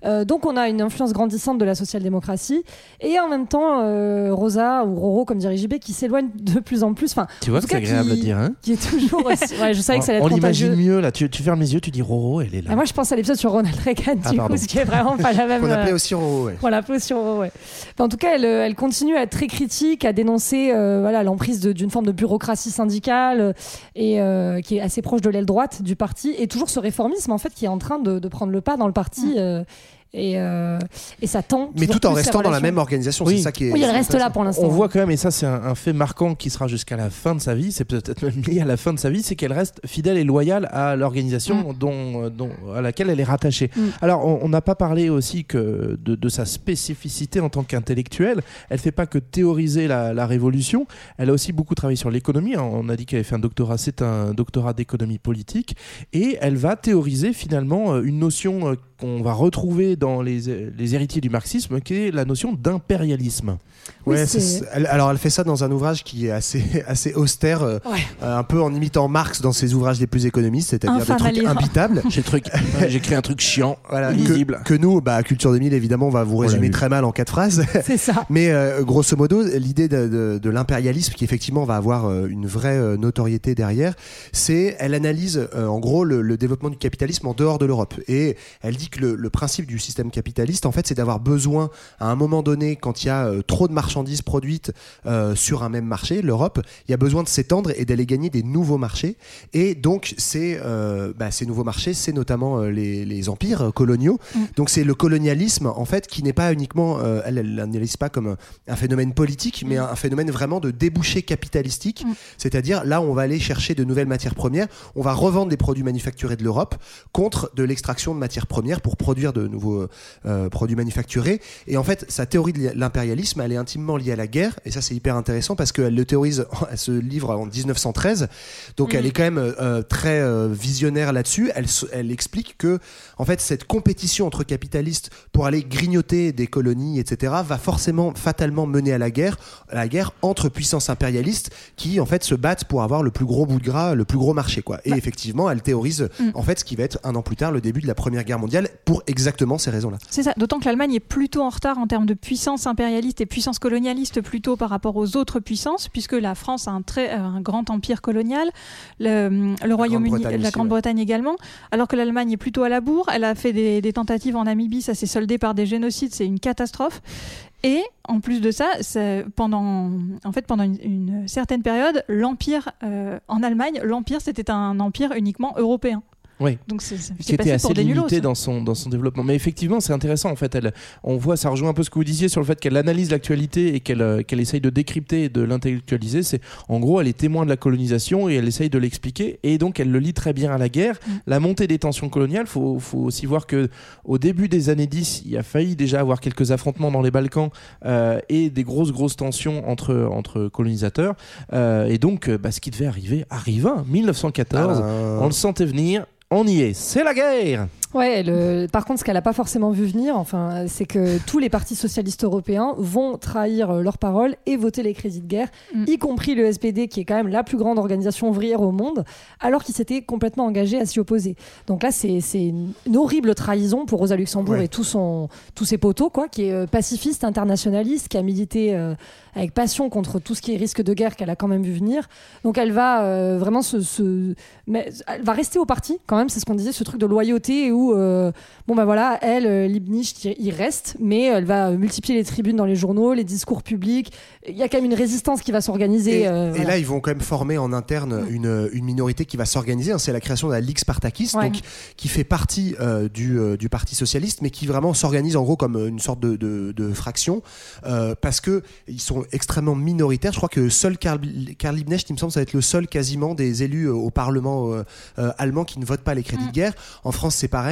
Euh, donc on a une influence grandissante de la social-démocratie et en même temps euh, Rosa ou Roro comme dirait JB qui s'éloigne de plus en plus. Enfin, Tu vois en que c'est agréable qui- à dire. Hein qui est toujours aussi... Ouais, je savais que ça allait on être l'imagine contagieux. mieux là. Tu, tu fermes les yeux, tu dis Roro, elle est là. Ah, moi je pense à l'épisode sur Ronald Reagan Ah, du pardon. coup, ce qui est vraiment pas la même. Qu'on appelait euh, aussi Roro, ouais. voilà, position, ouais. Enfin, en tout cas, elle, euh, elle continue à être très critique, à dénoncer euh, voilà l'emprise d'une forme de bureaucratie syndicale euh, et euh, qui est assez proche de l'aile droite du parti, et toujours ce réformisme en fait qui est en train de, de prendre le pas dans le parti. euh, et, euh, et ça tend. Mais tout en restant dans la même organisation, Oui. c'est ça qui est. Oui, elle c'est reste là pour l'instant. On voit quand même, et ça c'est un, un fait marquant qui sera jusqu'à la fin de sa vie, c'est peut-être même lié à la fin de sa vie, c'est qu'elle reste fidèle et loyale à l'organisation dont, euh, dont- à laquelle elle est rattachée. Mm. Alors on n'a pas parlé aussi que de, de sa spécificité en tant qu'intellectuelle. Elle fait pas que théoriser la, la révolution, elle a aussi beaucoup travaillé sur l'économie. On a dit qu'elle avait fait un doctorat, c'est un doctorat d'économie politique, et elle va théoriser finalement euh, une notion qu'on va retrouver dans les, les héritiers du marxisme, qui est la notion d'impérialisme. Oui, Ouais, alors elle fait ça dans un ouvrage qui est assez, assez austère, euh, Ouais. euh, un peu en imitant Marx dans ses ouvrages les plus économistes, c'est-à-dire des trucs imbitables. Écrit un truc chiant, Voilà, illisible. que, que nous, bah, Culture 2000, évidemment, on va vous l'a résumer très mal en quatre phrases. C'est ça. Mais euh, grosso modo, l'idée de, de- de l'impérialisme, qui effectivement va avoir une vraie notoriété derrière, c'est elle analyse euh, en gros le, le développement du capitalisme en dehors de l'Europe. Et elle dit que le, le principe du système capitaliste, en fait, c'est d'avoir besoin, à un moment donné, quand il y a euh, trop de marchandises produites euh, sur un même marché, l'Europe, il y a besoin de s'étendre et d'aller gagner des nouveaux marchés. Et donc, c'est, euh, bah, ces nouveaux marchés, c'est notamment les, les empires coloniaux. Donc, c'est le colonialisme, en fait, qui n'est pas uniquement, elle, elle l'analyse pas comme un, phénomène politique, mais un, un phénomène vraiment de débouché capitalistique. C'est-à-dire, là, on va aller chercher de nouvelles matières premières, on va revendre des produits manufacturés de l'Europe contre de l'extraction de matières premières pour produire de nouveaux euh, produits manufacturés. Et en fait, sa théorie de l'impérialisme, elle est intimement liée à la guerre. Et ça, c'est hyper intéressant parce qu'elle le théorise, elle se livre en 1913. Donc, elle est quand même euh, très euh, visionnaire là-dessus. Elle, elle explique que, en fait, cette compétition entre capitalistes pour aller grignoter des colonies, etc., va forcément, fatalement mener à la guerre, à la guerre entre puissances impérialistes qui, en fait, se battent pour avoir le plus gros bout de gras, le plus gros marché, quoi. Et effectivement, elle théorise, en fait, ce qui va être un an plus tard le début de la Première Guerre mondiale pour exactement ces raisons-là. C'est ça, d'autant que l'Allemagne est plutôt en retard en termes de puissance impérialiste et puissance colonialiste plutôt par rapport aux autres puissances, puisque la France a un, très, euh, un grand empire colonial, le, le Royaume-Uni, la Grande-Bretagne également, alors que l'Allemagne est plutôt à la bourre. Elle a fait des, des tentatives en Namibie, ça s'est soldé par des génocides, c'est une catastrophe. Et en plus de ça, pendant, en fait, pendant une, une certaine période, l'empire euh, en Allemagne, l'empire c'était un empire uniquement européen. Oui. Donc c'est qui était assez pour des nulos. limité dans son, dans son développement. Mais effectivement, c'est intéressant. En fait, elle, on voit, ça rejoint un peu ce que vous disiez sur le fait qu'elle analyse l'actualité et qu'elle euh, qu'elle essaye de décrypter et de l'intellectualiser. C'est en gros, elle est témoin de la colonisation et elle essaye de l'expliquer. Et donc, elle le lie très bien à la guerre. Mm. La montée des tensions coloniales, faut, faut aussi voir que au début des années 10, il a failli déjà avoir quelques affrontements dans les Balkans euh, et des grosses, grosses tensions entre, entre colonisateurs. Euh, et donc, bah, ce qui devait arriver arriva. 1914, Ah. on le sentait venir. On y est, c'est la guerre Ouais, le- par contre, ce qu'elle n'a pas forcément vu venir, enfin, c'est que tous les partis socialistes européens vont trahir euh, leurs paroles et voter les crédits de guerre, Mm. y compris le SPD, qui est quand même la plus grande organisation ouvrière au monde, alors qu'ils s'étaient complètement engagés à s'y opposer. Donc là, c'est une, horrible trahison pour Rosa Luxembourg Ouais. et tout son, tous ses poteaux, quoi, qui est euh, pacifiste, internationaliste, qui a milité euh, avec passion contre tout ce qui est risque de guerre qu'elle a quand même vu venir. Donc elle va euh, vraiment se, se- mais elle va rester au parti quand même, c'est ce qu'on disait, ce truc de loyauté où euh, bon ben voilà, elle, euh, Liebknecht, il reste, mais elle va multiplier les tribunes dans les journaux, les discours publics. Il y a quand même une résistance qui va s'organiser. Et, euh, et voilà. là, ils vont quand même former en interne une, une minorité qui va s'organiser. hein. C'est la création de la Ligue Spartakiste, Ouais. donc, qui fait partie du, du Parti Socialiste, mais qui vraiment s'organise en gros comme une sorte de, de, de fraction, parce que ils sont extrêmement minoritaires. Je crois que seul Karl, Karl Liebknecht, il me semble, ça va être le seul quasiment des élus au Parlement allemand qui ne votent pas les crédits de guerre. En France, c'est pareil.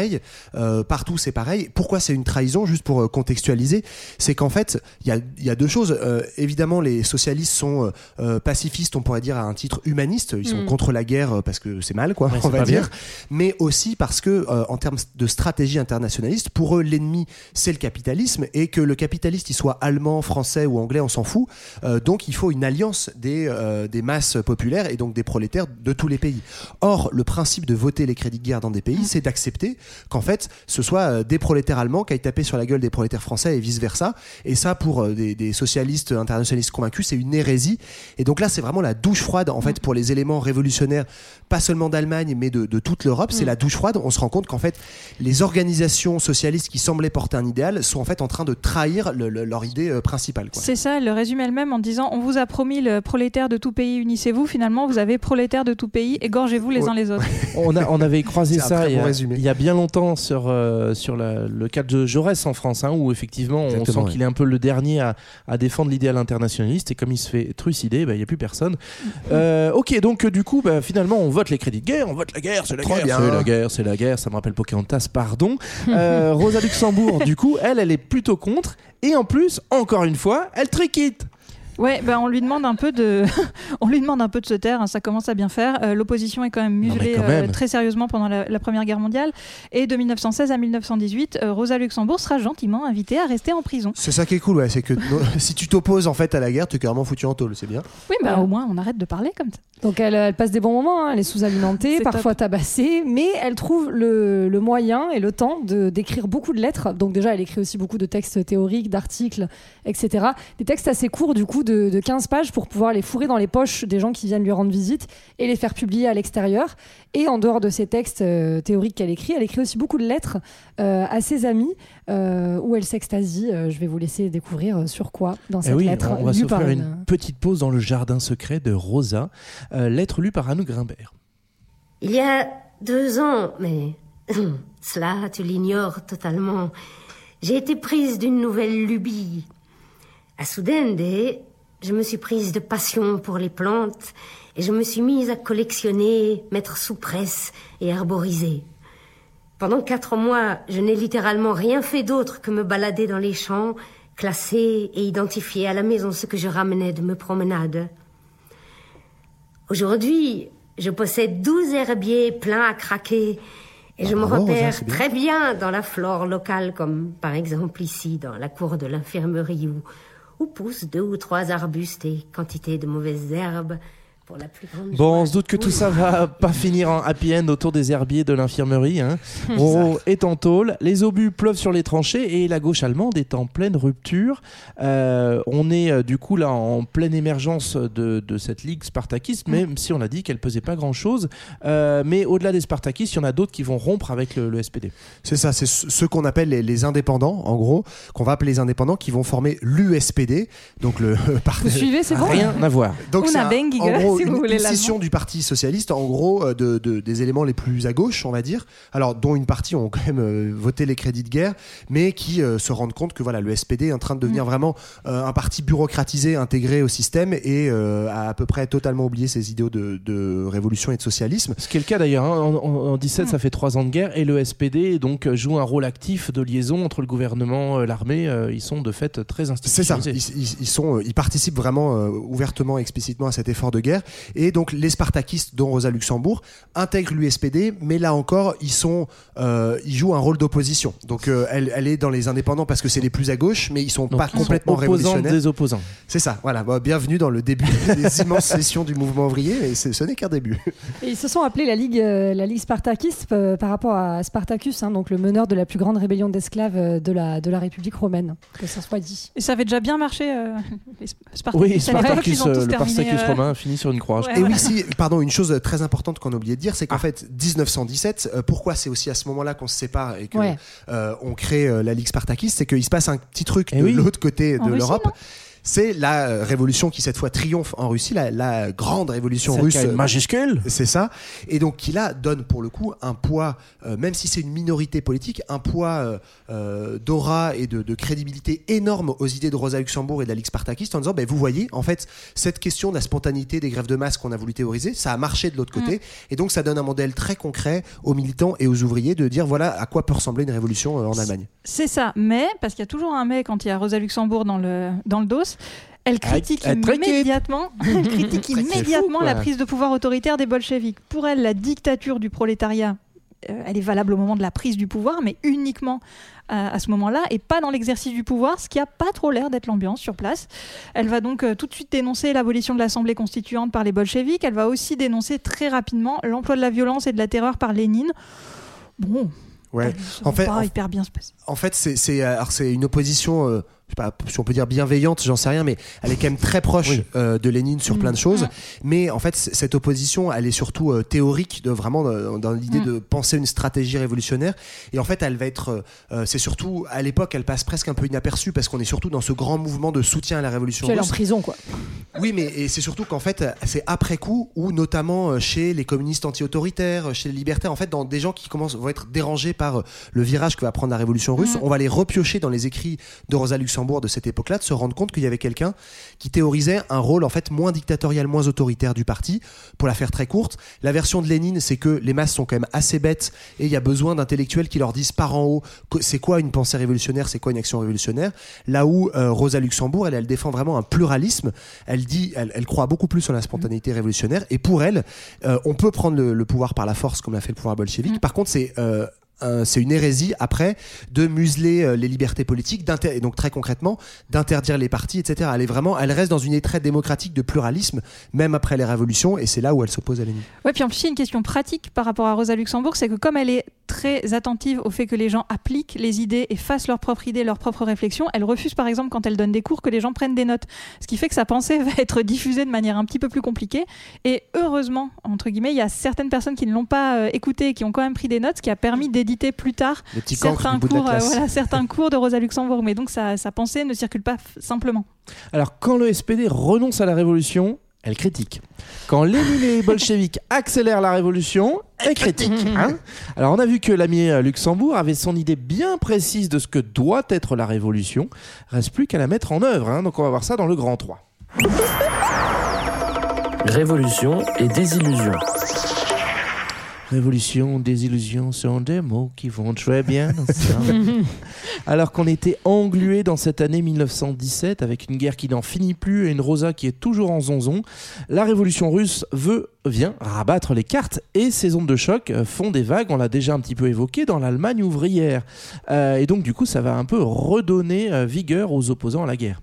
Euh, partout, c'est pareil. Pourquoi c'est une trahison Juste pour euh, contextualiser, c'est qu'en fait, il y a, il y a deux choses. Euh, évidemment, les socialistes sont euh, pacifistes, on pourrait dire à un titre humaniste. Ils sont Mm. contre la guerre parce que c'est mal, quoi, Ouais, on va bien. dire. Mais aussi parce que, euh, en termes de stratégie internationaliste, pour eux, l'ennemi, c'est le capitalisme et que le capitaliste, il soit allemand, français ou anglais, on s'en fout. Euh, donc, il faut une alliance des, euh, des masses populaires et donc des prolétaires de tous les pays. Or, le principe de voter les crédits de guerre dans des pays, c'est d'accepter qu'en fait, ce soit euh, des prolétaires allemands qui aillent taper sur la gueule des prolétaires français et vice versa. Et ça, pour euh, des, des socialistes internationalistes convaincus, c'est une hérésie. Et donc là, c'est vraiment la douche froide, en fait, pour les éléments révolutionnaires, pas seulement d'Allemagne, mais de, de toute l'Europe. C'est Mm. la douche froide. On se rend compte qu'en fait, les organisations socialistes qui semblaient porter un idéal sont en fait en train de trahir le- le- leur idée euh, principale. C'est ça, elle le résume elle-même en disant on vous a promis le prolétaire de tout pays, unissez-vous. Finalement, vous avez prolétaire de tout pays, égorgez-vous les Ouais. uns les autres. on, a, on avait croisé ça il bon y a bien longtemps sur, euh, sur la- le cas de Jaurès en France, hein, où effectivement on Exactement, sent ouais. qu'il est un peu le dernier à, à défendre l'idéal internationaliste et comme il se fait trucider, bah, il n'y a plus personne. Euh, ok, donc euh, du coup, bah, finalement on vote les crédits de guerre, on vote la guerre, c'est la guerre, c'est la guerre, c'est la guerre, ça me rappelle Pocahontas, pardon. Rosa Luxembourg, du coup, elle, elle est plutôt contre et en plus, encore une fois, elle triquite. Ouais, bah, on lui demande un peu de, on lui demande un peu de se taire. hein, ça commence à bien faire. Euh, L'opposition est quand même muselée quand euh, très sérieusement pendant la, la Première Guerre mondiale. Et de 1916 à 1918, euh, Rosa Luxembourg sera gentiment invitée à rester en prison. C'est ça qui est cool, ouais, c'est que no- si tu t'opposes en fait à la guerre, tu es carrément foutu en tôle, c'est bien. Oui, bah, au moins on arrête de parler comme ça. Donc elle, elle passe des bons moments, hein, elle est sous-alimentée, parfois tabassée, mais elle trouve le, le moyen et le temps de d'écrire beaucoup de lettres. Donc déjà, elle écrit aussi beaucoup de textes théoriques, d'articles, etc. Des textes assez courts, du coup, de, de 15 pages pour pouvoir les fourrer dans les poches des gens qui viennent lui rendre visite et les faire publier à l'extérieur. Et en dehors de ces textes euh, théoriques qu'elle écrit, elle écrit aussi beaucoup de lettres euh, à ses amis euh, où elle s'extasie. Euh, je vais vous laisser découvrir euh, sur quoi dans Eh cette oui, lettre. on va s'offrir une petite pause dans le jardin secret de Rosa, euh, lettre lue par Anne Grimbert. Il y a deux ans, mais cela, tu l'ignores totalement. J'ai été prise d'une nouvelle lubie. À Soudende, je me suis prise de passion pour les plantes et je me suis mise à collectionner, mettre sous presse et arboriser. Pendant quatre mois, je n'ai littéralement rien fait d'autre que me balader dans les champs, classer et identifier à la maison ce que je ramenais de mes promenades. Aujourd'hui, je possède 12 herbiers pleins à craquer et je me bravo, Rosa, repère bien. très bien dans la flore locale, comme par exemple ici dans la cour de l'infirmerie où, où poussent deux ou trois arbustes et quantité de mauvaises herbes, pour la plus grande Bon, on se doute que tout ça va pas finir en happy end autour des herbiers de l'infirmerie. Hein. Roro est en tôle, les obus pleuvent sur les tranchées et la gauche allemande est en pleine rupture. Euh, on est euh, du coup là en pleine émergence de, de cette ligue spartakiste, même si on a dit qu'elle pesait pas grand chose. mais au-delà des spartakistes, il y en a d'autres qui vont rompre avec le, le SPD. C'est ça, c'est ce- ceux qu'on appelle les, les indépendants, en gros, qu'on va appeler les indépendants, qui vont former l'USPD, donc le parti. Vous suivez, c'est bon Rien à voir. Donc Una c'est un- en gros si une, une scission du Parti socialiste, en gros euh, de, de- des éléments les plus à gauche, on va dire. Alors dont une partie ont quand même euh, voté les crédits de guerre, mais qui euh, se rendent compte que voilà le SPD est en train de devenir Mm. vraiment euh, un parti bureaucratisé, intégré au système et euh, a à peu près totalement oublié ses idéaux de, de révolution et de socialisme. Ce qui est le cas d'ailleurs. hein. En, en- en 17, Mm. ça fait trois ans de guerre et le SPD donc joue un rôle actif de liaison entre le gouvernement, l'armée. Ils sont de fait très C'est ça. institutionnalisés. Ils, ils- ils sont, ils participent vraiment ouvertement, explicitement à cet effort de guerre. Et donc les Spartakistes, dont Rosa Luxembourg, intègrent l'USPD, mais là encore, ils sont, euh, ils jouent un rôle d'opposition. Donc euh, elle, elle est dans les indépendants parce que c'est les plus à gauche, mais ils sont Donc, pas ils sont complètement opposants révolutionnaires. des opposants. C'est ça. Voilà. Bon, bienvenue dans le début des immenses sessions du mouvement ouvrier. Et c'est- ce n'est qu'un début. Et ils se sont appelés la Ligue, euh, la Ligue Spartakiste euh, par rapport à Spartacus, hein, donc le meneur de la plus grande rébellion d'esclaves de la, de la République romaine, que ça soit dit. Et ça avait déjà bien marché, euh, les Spartacus. Oui, Spartacus, euh, le euh, romain finit sur une Ouais, Et oui, si, pardon, une chose très importante qu'on a oublié de dire, c'est qu'en fait, 1917, euh, pourquoi c'est aussi à ce moment-là qu'on se sépare et Ouais. euh, crée euh, la Ligue Spartakiste, c'est qu'il se passe un petit truc Eh de oui. l'autre côté En de l'Europe. C'est la euh, révolution qui cette fois triomphe en Russie, la, la grande révolution russe. une majuscule. C'est ça. Et donc qui là donne pour le coup un poids, euh, même si c'est une minorité politique, un poids euh, euh, d'aura et de, de crédibilité énorme aux idées de Rosa Luxembourg et Ligue Spartakiste en disant, ben, vous voyez, en fait, cette question de la spontanéité des grèves de masse qu'on a voulu théoriser, ça a marché de l'autre côté. Et donc ça donne un modèle très concret aux militants et aux ouvriers de dire, voilà à quoi peut ressembler une révolution euh, en Allemagne. C'est ça, mais, parce qu'il y a toujours un mais quand il y a Rosa Luxembourg dans le, dans le dos, elle critique immédiatement, elle critique fou, immédiatement la prise de pouvoir autoritaire des bolcheviks. Pour elle, la dictature du prolétariat, euh, elle est valable au moment de la prise du pouvoir, mais uniquement à, à ce moment-là, et pas dans l'exercice du pouvoir, ce qui a pas trop l'air d'être l'ambiance sur place. Elle va donc euh, tout de suite dénoncer l'abolition de l'Assemblée constituante par les bolcheviks. Elle va aussi dénoncer très rapidement l'emploi de la violence et de la terreur par Lénine. Bon, Ouais. En fait, pas en- hyper bien se passer. En fait, c'est euh, une opposition, euh, je sais pas si on peut dire bienveillante, j'en sais rien, mais elle est quand même très proche Oui. euh, de Lénine sur Mm. plein de choses. Mm. Mais en fait, cette opposition, elle est surtout euh, théorique, de vraiment dans, dans l'idée Mm. de penser une stratégie révolutionnaire. Et en fait, elle va être, euh, c'est surtout à l'époque, elle passe presque un peu inaperçue parce qu'on est surtout dans ce grand mouvement de soutien à la révolution elle est en prison, quoi. Oui, mais et c'est surtout qu'en fait, c'est après coup, ou notamment chez les communistes anti-autoritaires, chez les libertaires, en fait, dans des gens qui commencent vont être dérangés par le virage que va prendre la révolution russe, Mhm. on va les repiocher dans les écrits de Rosa Luxembourg de cette époque-là, de se rendre compte qu'il y avait quelqu'un qui théorisait un rôle en fait moins dictatorial, moins autoritaire du parti. Pour la faire très courte, la version de Lénine, c'est que les masses sont quand même assez bêtes et il y a besoin d'intellectuels qui leur disent par en haut c'est quoi une pensée révolutionnaire, c'est quoi une action révolutionnaire. Là où euh, Rosa Luxembourg, elle, elle défend vraiment un pluralisme. Elle dit, elle, elle croit beaucoup plus sur la spontanéité révolutionnaire. Et pour elle, euh, on peut prendre le, le pouvoir par la force, comme l'a fait le pouvoir bolchevique. Par contre, c'est euh, un- c'est une hérésie après de museler euh, les libertés politiques, et donc très concrètement d'interdire les partis, etc. Elle est vraiment, elle reste dans une très démocratique de pluralisme, même après les révolutions, et c'est là où elle s'oppose à Lénine. Ouais, puis en plus, une question pratique par rapport à Rosa Luxembourg, c'est que comme elle est très attentive au fait que les gens appliquent les idées et fassent leurs propres idées, leurs propres réflexions, elle refuse par exemple quand elle donne des cours que les gens prennent des notes. Ce qui fait que sa pensée va être diffusée de manière un petit peu plus compliquée. Et heureusement, entre guillemets, il y a certaines personnes qui ne l'ont pas euh, écoutée et qui ont quand même pris des notes, ce qui a permis plus tard certains cours, euh, voilà, certains cours de Rosa Luxembourg. Mais donc sa, sa pensée ne circule pas simplement. Alors, quand le SPD renonce à la révolution, elle critique. Quand Lénine et les bolcheviks accélèrent la révolution, elle critique. hein. Alors, on a vu que l'ami euh, Luxembourg avait son idée bien précise de ce que doit être la révolution. Reste plus qu'à la mettre en œuvre. hein. Donc, on va voir ça dans le grand 3. Révolution et désillusion. Révolution, désillusion sont des mots qui vont très bien ensemble. Alors qu'on était englué dans cette année 1917 avec une guerre qui n'en finit plus et une Rosa qui est toujours en zonzon, la révolution russe veut vient rabattre les cartes et ces ondes de choc font des vagues, on l'a déjà un petit peu évoqué, dans l'Allemagne ouvrière. Euh, et donc du coup ça va un peu redonner euh, vigueur aux opposants à la guerre.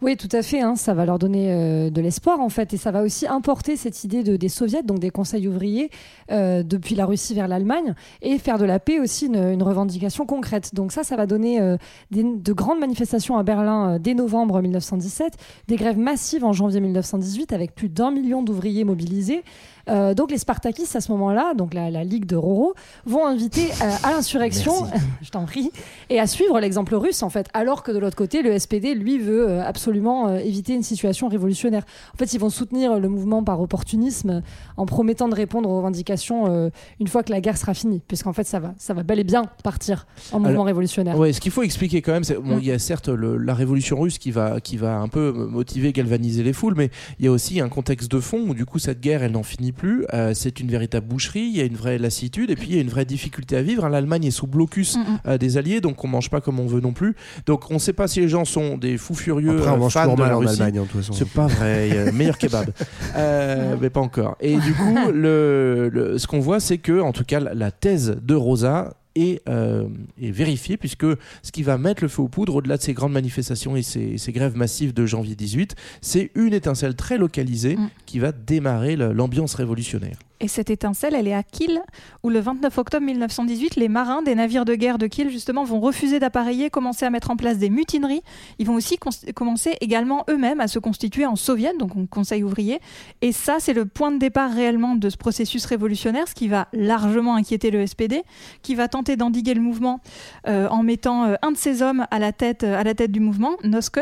Oui, tout à fait. hein. Ça va leur donner euh, de l'espoir, en fait. Et ça va aussi importer cette idée de, des soviets, donc des conseils ouvriers, euh, depuis la Russie vers l'Allemagne, et faire de la paix aussi une, revendication concrète. Donc ça, ça va donner euh, de grandes manifestations à Berlin dès novembre 1917, des grèves massives en janvier 1918, avec plus d'un million d'ouvriers mobilisés. Euh, donc les Spartakistes, à ce moment-là, donc la, la Ligue de Roro, vont inviter euh, à l'insurrection, je t'en prie, et à suivre l'exemple russe, en fait, alors que de l'autre côté, le SPD, lui, veut euh, absolument euh, éviter une situation révolutionnaire. En fait, ils vont soutenir le mouvement par opportunisme euh, en promettant de répondre aux revendications euh, une fois que la guerre sera finie, puisqu'en fait, ça va, ça va bel et bien partir en mouvement Alors, révolutionnaire. Ouais, ce qu'il faut expliquer quand même, c'est bon, il y a certes le- la révolution russe qui va qui va un peu motiver, galvaniser les foules, mais il y a aussi un contexte de fond où du coup cette guerre elle n'en finit plus. Euh, c'est une véritable boucherie, il y a une vraie lassitude et puis il y a une vraie difficulté à vivre. hein. L'Allemagne est sous blocus euh, des alliés, donc on mange pas comme on veut non plus. Donc on ne sait pas si les gens sont des fous furieux Après, on euh, mange fans de mal la en Russie. Allemagne, hein, toute façon. C'est pas vrai, meilleur kebab, Euh, mais pas encore. Et du coup, le, le- ce qu'on voit, c'est que, en tout cas, la thèse de Rosa euh, est vérifiée, puisque ce qui va mettre le feu aux poudres, au-delà de ces grandes manifestations et ces, ces grèves massives de janvier 18, c'est une étincelle très localisée qui va démarrer l'ambiance révolutionnaire. Et cette étincelle, elle est à Kiel, où le 29 octobre 1918, les marins des navires de guerre de Kiel, justement, vont refuser d'appareiller, commencer à mettre en place des mutineries. Ils vont aussi commencer également eux-mêmes à se constituer en soviet, donc en conseil ouvrier. Et ça, c'est le point de départ réellement de ce processus révolutionnaire, ce qui va largement inquiéter le SPD, qui va tenter d'endiguer le mouvement euh, en mettant euh, un de ses hommes à la tête, à la tête du mouvement, Noske.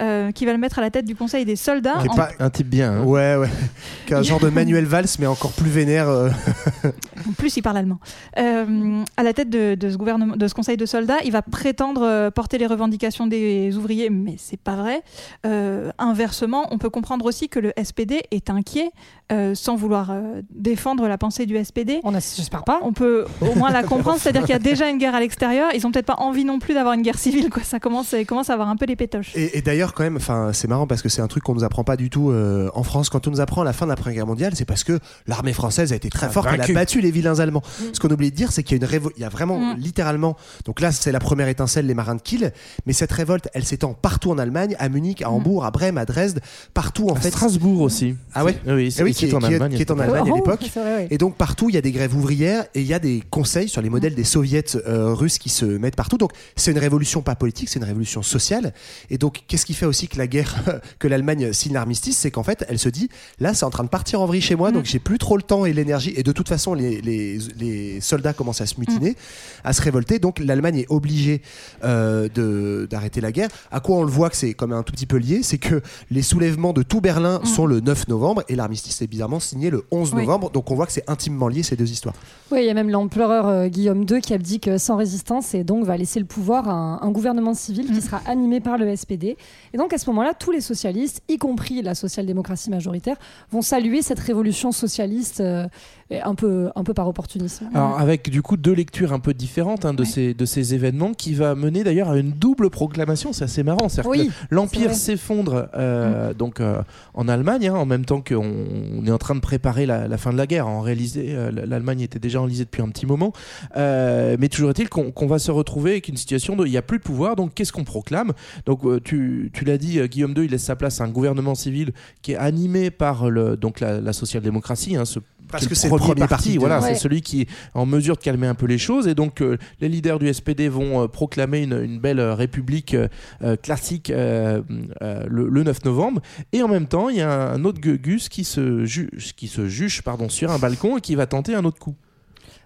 Euh, qui va le mettre à la tête du conseil des soldats. Qui est en- pas- Un type bien. hein. Ouais, ouais. Qui est un genre de Manuel Valls, mais encore plus vénère. euh. En plus, il parle allemand. Euh, à la tête de, de ce gouvernement, de ce conseil de soldats, il va prétendre porter les revendications des ouvriers, mais c'est pas vrai. Euh, inversement, on peut comprendre aussi que le SPD est inquiet, euh, sans vouloir euh, défendre la pensée du SPD. On j'espère pas. On peut au moins la comprendre, c'est-à-dire qu'il y a déjà une guerre à l'extérieur. Ils ont peut-être pas envie non plus d'avoir une guerre civile, quoi. Ça commence, ils commencent à avoir un peu les pétoches. Et, et d'ailleurs, quand même, enfin, c'est marrant parce que c'est un truc qu'on nous apprend pas du tout euh, en France. Quand on nous apprend la fin de la Première Guerre mondiale, c'est parce que l'armée française a été très A forte, elle a battu les vilains allemands. Ce qu'on oublie de dire, c'est qu'il y a une révo- il y a vraiment Mm. littéralement. Donc là, c'est la première étincelle, les marins de Kiel. Mais cette révolte, elle s'étend partout en Allemagne, à Munich, à Hambourg, à Brême, à Dresde, partout en À fait. Strasbourg aussi. Ah ouais? Oui, Eh oui, qui, en qui est- Allemagne. qui est en Allemagne à Oh, l'époque. ouais. Et donc partout, il y a des grèves ouvrières et il y a des conseils sur les modèles des soviets euh, russes qui se mettent partout. Donc c'est une révolution pas politique, c'est une révolution sociale. Et donc qu'est-ce qui fait aussi que la guerre, que l'Allemagne signe l'armistice, c'est qu'en fait, elle se dit là, c'est en train de partir en vrille chez moi, donc j'ai plus trop le temps et l'énergie. Et de toute façon, les, les, les soldats commencent à se mutiner, à se révolter. Donc l'Allemagne est obligée euh, de- d'arrêter la guerre. À quoi on le voit que c'est comme un tout petit peu lié, c'est que les soulèvements de tout Berlin sont le 9 novembre et l'armistice est bizarrement signé le 11 Oui. novembre. Donc on voit que c'est intimement lié ces deux histoires. Oui, il y a même l'empereur euh, Guillaume II qui abdique euh, sans résistance et donc va laisser le pouvoir à un, un gouvernement civil qui sera animé par le SPD. Et donc à ce moment-là, tous les socialistes, y compris la social-démocratie majoritaire, vont saluer cette révolution socialiste euh, un, peu, un peu par opportunisme. Alors avec du coup deux lectures un peu différentes hein, de, ces, de ces événements qui va mener d'ailleurs à une double proclamation, c'est assez marrant. Oui, l'Empire s'effondre euh, donc euh, en Allemagne hein, en même temps qu'on on est en train de préparer la, la fin de la guerre. En réalité, euh, l'Allemagne était déjà enlisée depuis un petit moment. Euh, mais toujours est-il qu'on va se retrouver avec une situation de il n'y a plus de pouvoir, donc qu'est-ce qu'on proclame? Donc tu, tu l'as dit, Guillaume II, il laisse sa place à un gouvernement civil qui est animé par le, donc la, la social-démocratie, hein, ce Parce que c'est le premier parti de- voilà, Ouais. c'est celui qui est en mesure de calmer un peu les choses. Et donc, euh, les leaders du SPD vont euh, proclamer une, une belle euh, république euh, classique le, le 9 novembre. Et en même temps, il y a un, un autre Gus qui se, juge, qui se juge pardon, sur un balcon et qui va tenter un autre coup.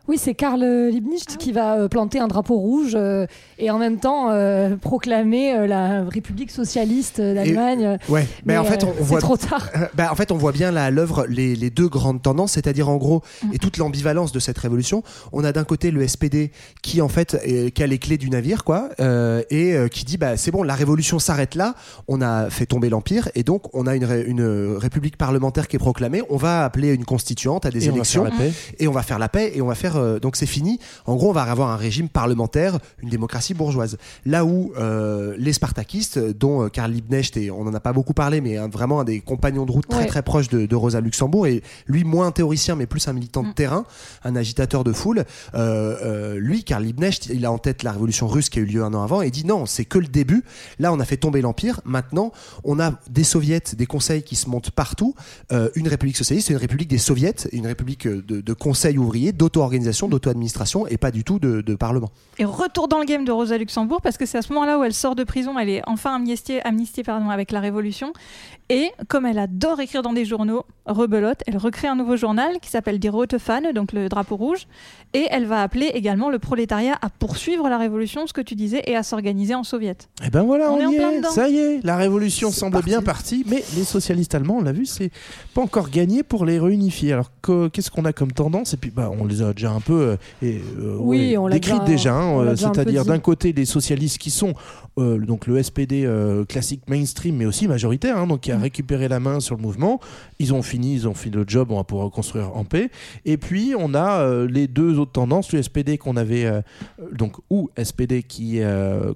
Oui, c'est Karl Liebknecht qui va euh, planter un drapeau rouge euh, et en même temps euh, proclamer euh, la République socialiste d'Allemagne. Ouais, mais, en fait, euh, on, voit c'est trop tard. Bah, en fait, on voit bien là à l'œuvre les, les deux grandes tendances, c'est-à-dire en gros, Mm. et toute l'ambivalence de cette révolution. On a d'un côté le SPD qui en fait est- qui a les clés du navire, quoi, euh, et euh, qui dit bah c'est bon, la révolution s'arrête là. On a fait tomber l'empire et donc on a une, ré- une république parlementaire qui est proclamée. On va appeler une constituante à des Et on va élections faire la paix. et on va faire la paix et on va faire euh, donc c'est fini. En gros, on va avoir un régime parlementaire, une démocratie bourgeoise. Là où euh, les spartakistes, dont euh, Karl Liebknecht, et on n'en a pas beaucoup parlé, mais un- vraiment un des compagnons de route très Ouais. très proche de, de Rosa Luxembourg, et lui moins un théoricien, mais plus un militant de terrain, un agitateur de foule. Lui, Karl Liebknecht, il a en tête la révolution russe qui a eu lieu un an avant, et dit non, c'est que le début. Là, on a fait tomber l'empire. Maintenant, on a des soviets, des conseils qui se montent partout. Une république socialiste, une république des soviets, une république de, de conseils ouvriers, d'auto-organisation, d'auto-administration, et pas du tout de, de parlement. Et retour dans le game de Rosa Luxembourg, parce que c'est à ce moment-là où elle sort de prison, elle est enfin amnistiée, amnistiée pardon, avec la Révolution. Et comme elle adore écrire dans des journaux, rebelote, elle recrée un nouveau journal qui s'appelle Die Rote Fahne, donc le drapeau rouge. Et elle va appeler également le prolétariat à poursuivre la Révolution, ce que tu disais, et à s'organiser en soviet. Et ben voilà, On on, est en y plein est. dedans. Ça y est, la révolution semble bien partie, mais les socialistes allemands, on l'a vu, c'est pas encore gagné pour les réunifier. Alors que- qu'est-ce qu'on a comme tendance? Et puis bah, on les a déjà un peu euh, et, euh, Oui, on décrites déjà- hein, euh, C'est-à-dire d'un côté les socialistes qui sont donc le SPD classique mainstream, mais aussi majoritaire, hein, donc qui a Mm. récupéré la main sur le mouvement. Ils ont fini, ils ont fini le job, on va pouvoir reconstruire en paix. Et puis on a les deux autres tendances, le SPD qu'on avait donc ou SPD qui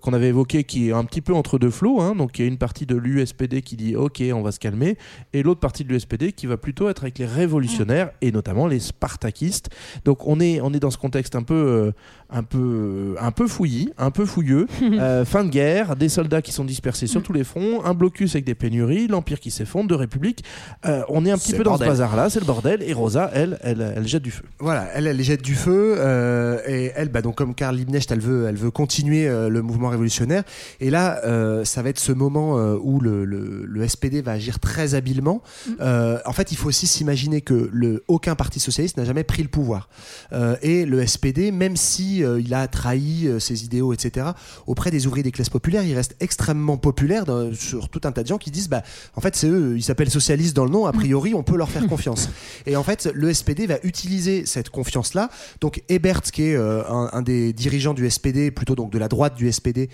qu'on avait évoqué qui est un petit peu entre deux flots hein. donc il y a une partie de l'USPD qui dit OK on va se calmer et l'autre partie de l'USPD qui va plutôt être avec les révolutionnaires et notamment les spartakistes donc on on est dans ce contexte un peu euh, un peu un peu fouillis un peu fouilleux Euh, fin de guerre des soldats qui sont dispersés sur tous les fronts un blocus avec des pénuries l'empire qui s'effondre deux républiques Euh, on est un petit peu dans ce bordel. bazar là c'est le bordel et Rosa elle elle, elle jette du feu Voilà, elle, elle jette du feu euh, et elle, bah donc comme Karl Liebknecht, elle veut, elle veut continuer euh, le mouvement révolutionnaire. Et là, euh, ça va être ce moment euh, où le, le, le SPD va agir très habilement. Euh, en fait, il faut aussi s'imaginer que le, aucun parti socialiste n'a jamais pris le pouvoir. Euh, et le SPD, même si euh, il a trahi euh, ses idéaux, etc., auprès des ouvriers des classes populaires, il reste extrêmement populaire dans- sur tout un tas de gens qui disent, bah, en fait, c'est eux, ils s'appellent socialistes dans le nom. A priori, on peut leur faire confiance. Et en fait, le SPD va utiliser cette confiance-là. Donc Ebert, qui est euh, un, un des dirigeants du SPD, plutôt donc de la droite du SPD,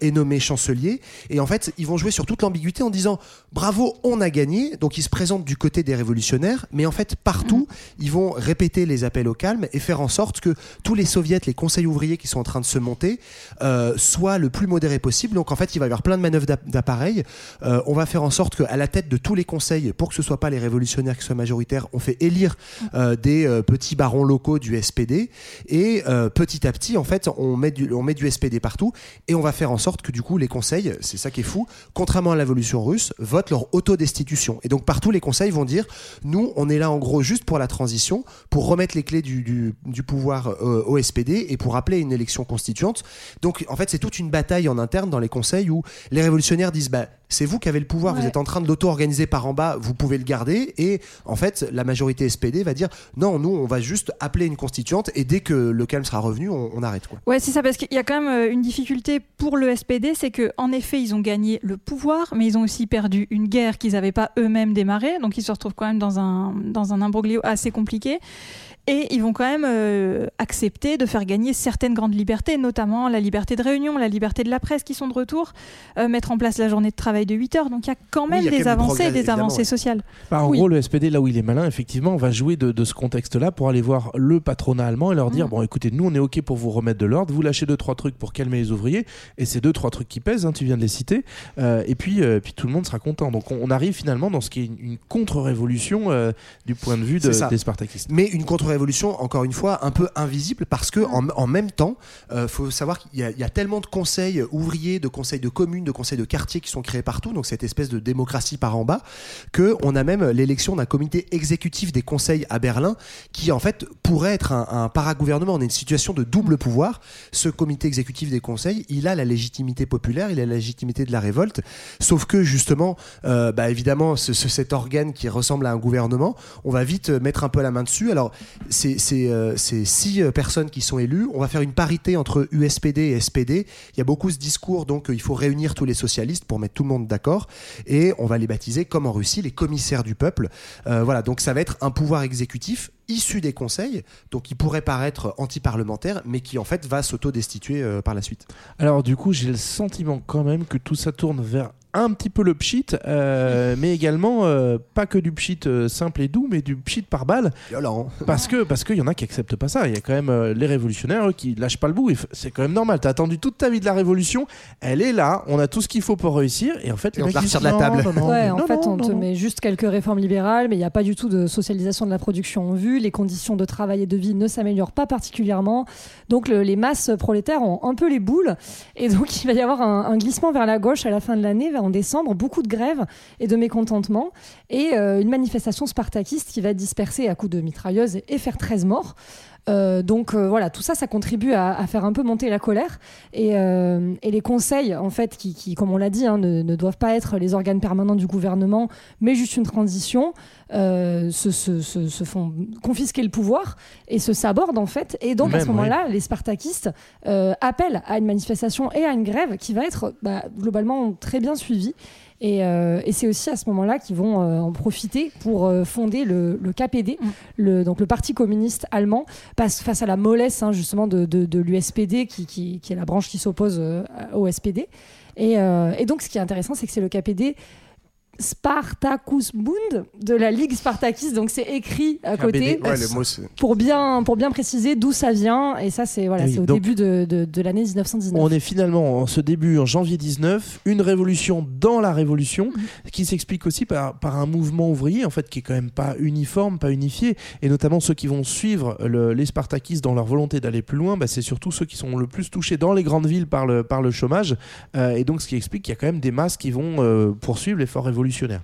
est nommé chancelier. Et en fait, ils vont jouer sur toute l'ambiguïté en disant bravo, on a gagné. Donc ils se présentent du côté des révolutionnaires, mais en fait partout, ils vont répéter les appels au calme et faire en sorte que tous les soviets, les conseils ouvriers qui sont en train de se monter, euh, soient le plus modérés possible. Donc en fait, il va y avoir plein de manœuvres d'app- d'appareils. Euh, on va faire en sorte qu'à la tête de tous les conseils, pour que ce soit pas les révolutionnaires qui soient majoritaires, on fait élire euh, des petits barons locaux du SPD et petit à petit en fait on met du on met du SPD partout et on va faire en sorte que du coup les conseils c'est ça qui est fou contrairement à la révolution russe votent leur autodestitution et donc partout les conseils vont dire nous on est là en gros juste pour la transition pour remettre les clés du, du, pouvoir au SPD et pour appeler une élection constituante donc en fait c'est toute une bataille en interne dans les conseils où les révolutionnaires disent bah c'est vous qui avez le pouvoir, vous êtes en train de l'auto-organiser par en bas, vous pouvez le garder. Et en fait, la majorité SPD va dire non, nous, on va juste appeler une constituante et dès que le calme sera revenu, on, on arrête. Quoi. Ouais, c'est ça, parce qu'il y a quand même euh, une difficulté pour le SPD, c'est que en effet, ils ont gagné le pouvoir, mais ils ont aussi perdu une guerre qu'ils n'avaient pas eux-mêmes démarrée, donc ils se retrouvent quand même dans un, dans un imbroglio assez compliqué. Et ils vont quand même euh, accepter de faire gagner certaines grandes libertés, notamment la liberté de réunion, la liberté de la presse qui sont de retour, euh, mettre en place la journée de travail de 8 heures. Donc il y a quand même quand des même avancées, progrès, des avancées ouais. sociales. Bah, en Oui. gros, le SPD, là où il est malin, effectivement, va jouer de, de ce contexte-là pour aller voir le patronat allemand et leur Mm. dire bon, écoutez, nous, on est OK pour vous remettre de l'ordre, vous lâchez deux, trois trucs pour calmer les ouvriers, et c'est deux, trois trucs qui pèsent, hein, tu viens de les citer, euh, et puis, euh, puis tout le monde sera content. Donc, on, on arrive finalement dans ce qui est une, une contre-révolution euh, du point de vue de- des spartakistes. Mais une contre-révolution, encore une fois, un peu invisible parce que en, même temps, il faut savoir qu'il y, a- tellement de conseils ouvriers, de conseils de communes, de conseils de quartiers qui sont créés partout, donc cette espèce de démocratie par en bas, que on a même l'élection d'un comité exécutif des conseils à Berlin qui en fait pourrait être un, un paragouvernement. On est une situation de double pouvoir. Ce comité exécutif des conseils, il a la légitimité populaire, il a la légitimité de la révolte, sauf que justement, euh, bah, évidemment, ce- ce- cet organe qui ressemble à un gouvernement, on va vite euh, mettre un peu la main dessus. Alors, c'est, euh, six euh, personnes qui sont élues. On va faire une parité entre USPD et SPD. Il y a beaucoup ce discours, donc euh, il faut réunir tous les socialistes pour mettre tout le monde d'accord. Et on va les baptiser, comme en Russie, les commissaires du peuple. Voilà, donc ça va être un pouvoir exécutif issu des conseils, donc qui pourrait paraître anti-parlementaire, mais qui en fait va s'auto-destituer par la suite. Alors, du coup, j'ai le sentiment quand même que tout ça tourne vers un petit peu le pchit, euh, mais également euh, pas que du pchit euh, simple et doux, mais du pchit par balle. Violent. Parce que parce qu'il y en a qui acceptent pas ça. Il y a quand même euh, les révolutionnaires eux, qui lâchent pas le bout. C'est quand même normal. T'as attendu toute ta vie de la révolution. Elle est là. On a tout ce qu'il faut pour réussir. Et en fait, Et les on mecs te de la non, table. non, non, Ouais, mais en non, fait, non, on te non, non. met juste quelques réformes libérales, mais il n'y a pas du tout de socialisation de la production en vue. Les conditions de travail et de vie ne s'améliorent pas particulièrement. Donc, le- les masses prolétaires ont un peu les boules. Et donc, il va y avoir un, un glissement vers la gauche à la fin de l'année, vers en décembre. Beaucoup de grèves et de mécontentement. Et euh, une manifestation spartakiste qui va disperser à coups de mitrailleuses et, et faire 13 morts. Euh, donc euh, voilà, tout ça, ça contribue à, à faire un peu monter la colère. Et, euh, et les conseils, en fait, qui, qui, comme on l'a dit, hein, ne, ne doivent pas être les organes permanents du gouvernement, mais juste une transition, euh, se, se- se- se font confisquer le pouvoir et se sabordent, en fait. Et donc à ce moment-là, les spartakistes euh, appellent à une manifestation et à une grève qui va être bah, globalement très bien suivie. Et, euh, et c'est aussi à ce moment-là qu'ils vont euh, en profiter pour euh, fonder le, le KPD, le, donc le Parti communiste allemand, face à la mollesse hein, justement de, de, de l'USPD, qui, qui, qui est la branche qui s'oppose au SPD. Et, et donc ce qui est intéressant, c'est que c'est le KPD Spartacus Bund de la Ligue Spartakiste, donc c'est écrit à côté Ouais, le mot, c'est- pour bien, pour bien préciser d'où ça vient. Et ça, c'est voilà, oui, au début de, de, de l'année 1919. On est finalement en ce début en janvier 19, une révolution dans la révolution Mhm. qui s'explique aussi par, par un mouvement ouvrier en fait qui est quand même pas uniforme, pas unifié et notamment ceux qui vont suivre le- les Spartakistes dans leur volonté d'aller plus loin, bah, c'est surtout ceux qui sont le plus touchés dans les grandes villes par le, par le chômage Euh, et donc ce qui explique qu'il y a quand même des masses qui vont euh, poursuivre l'effort révolutionnaire révolutionnaire.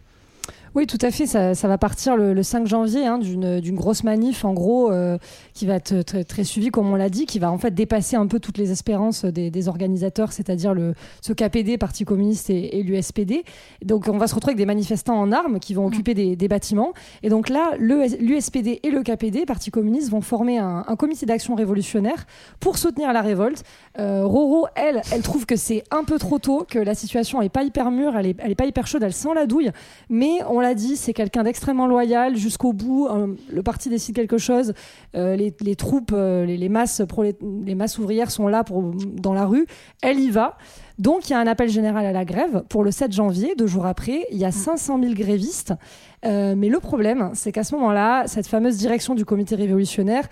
Oui, tout à fait. Ça, ça va partir le, le 5 janvier hein, d'une grosse manif, en gros, euh, qui va être très, très suivie, comme on l'a dit, qui va en fait dépasser un peu toutes les espérances des, des organisateurs, c'est-à-dire le ce KPD, Parti communiste, et, et l'USPD. Donc, on va se retrouver avec des manifestants en armes qui vont occuper des, des bâtiments. Et donc là, l'USPD et le KPD, Parti communiste, vont former un, un comité d'action révolutionnaire pour soutenir la révolte. Euh, Roro, elle, elle trouve que c'est un peu trop tôt, que la situation est pas hyper mûre, elle est, elle est pas hyper chaude, elle sent la douille. Mais on l'a dit, c'est quelqu'un d'extrêmement loyal jusqu'au bout. Euh, le parti décide quelque chose. Euh, les, les troupes, euh, les, les masses les masses ouvrières sont là pour, dans la rue. Elle y va. Donc il y a un appel général à la grève pour le 7 janvier, deux jours après. Il y a 500 000 grévistes. Euh, mais le problème, c'est qu'à ce moment-là, cette fameuse direction du comité révolutionnaire,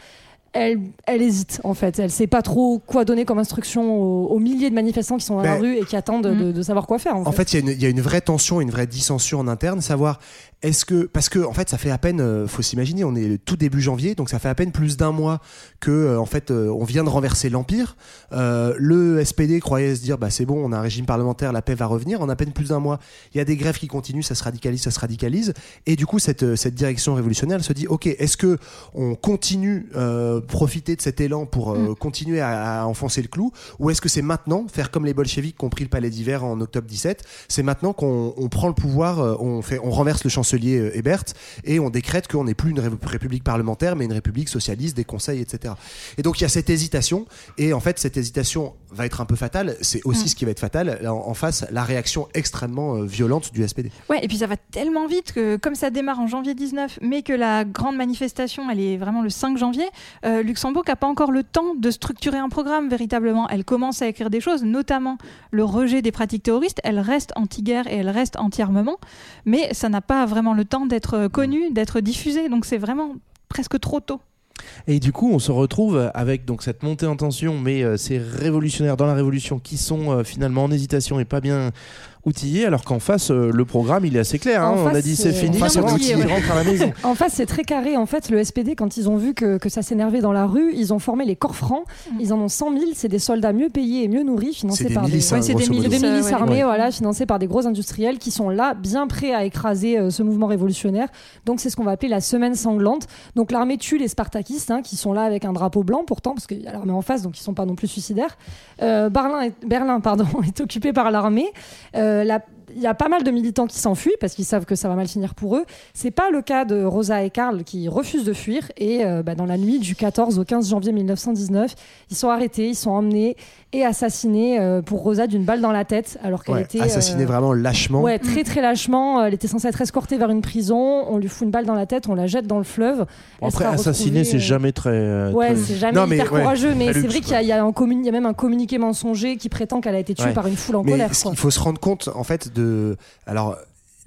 elle, elle hésite en fait. Elle sait pas trop quoi donner comme instruction aux, aux milliers de manifestants qui sont dans la Ben, rue et qui attendent de, de savoir quoi faire. En, En fait, il y a une- il y, a une vraie tension, une vraie dissension en interne, savoir est-ce que parce que en fait, ça fait à peine, euh, faut s'imaginer, on est le tout début janvier, donc ça fait à peine plus d'un mois que euh, en fait, euh, on vient de renverser l'empire. Euh, le SPD croyait se dire, bah c'est bon, on a un régime parlementaire, la paix va revenir. En à peine plus d'un mois, il y a des grèves qui continuent, ça se radicalise, ça se radicalise, et du coup, cette cette direction révolutionnaire elle se dit, ok, est-ce que on continue euh, profiter de cet élan pour euh, continuer à, à enfoncer le clou, ou est-ce que c'est maintenant faire comme les bolcheviks qui ont pris le palais d'hiver en octobre 17 C'est maintenant qu'on on prend le pouvoir, on fait, on renverse le chancelier euh, Hébert et on décrète qu'on n'est plus une ré- république parlementaire, mais une république socialiste, des conseils, etc. Et donc il y a cette hésitation, et en fait cette hésitation va être un peu fatale. C'est aussi Mm. ce qui va être fatal en, en face, la réaction extrêmement euh, violente du SPD. Ouais, et puis ça va tellement vite que comme ça démarre en janvier 19, mais que la grande manifestation, elle est vraiment le 5 janvier, euh, Luxembourg n'a pas encore le temps de structurer un programme véritablement. Elle commence à écrire des choses, notamment le rejet des pratiques terroristes. Elle reste anti-guerre et elle reste anti-armement, mais ça n'a pas vraiment le temps d'être connu, d'être diffusé. Donc c'est vraiment presque trop tôt. Et du coup, on se retrouve avec donc cette montée en tension, mais euh, ces révolutionnaires dans la révolution qui sont euh, finalement en hésitation et pas bien outillés, alors qu'en face, euh, le programme, il est assez clair. hein. On a dit c'est fini, En face, c'est outillé, ouais. rentrent à la maison. En face, c'est très carré. En fait, le SPD, quand ils ont vu que, que ça s'énervait dans la rue, ils ont formé les corps francs. Ils en ont 100 000. C'est des soldats mieux payés et mieux nourris, financés C'est des par milices, des, hein, c'est des, modo. des milices Ouais, armées, ouais. voilà, financés par des gros industriels qui sont là, bien prêts à écraser euh, ce mouvement révolutionnaire. Donc, c'est ce qu'on va appeler la semaine sanglante. Donc, l'armée tue les Spartakistes, hein, qui sont là avec un drapeau blanc pourtant, parce qu'il y a l'armée en face, donc ils sont pas non plus suicidaires. Euh, Berlin, est, Berlin pardon, est occupé par l'armée. Euh, la- il y a pas mal de militants qui s'enfuient parce qu'ils savent que ça va mal finir pour eux. C'est pas le cas de Rosa et Karl qui refusent de fuir. Et euh, bah, dans la nuit du 14 au 15 janvier 1919, ils sont arrêtés, ils sont emmenés et assassinés euh, pour Rosa d'une balle dans la tête alors qu'elle Ouais, était assassiné euh, vraiment lâchement. Ouais, très très lâchement. Elle était censée être escortée vers une prison. On lui fout une balle dans la tête, on la jette dans le fleuve. Bon, après, assassiner, c'est euh, jamais très. euh, Ouais, très- c'est jamais Non, mais hyper ouais, courageux, mais c'est vrai qu'il y, a- il y il y a même un communiqué mensonger qui prétend qu'elle a été tuée Ouais. par une foule en Mais colère. qu'il faut se rendre compte, en fait, de. Alors.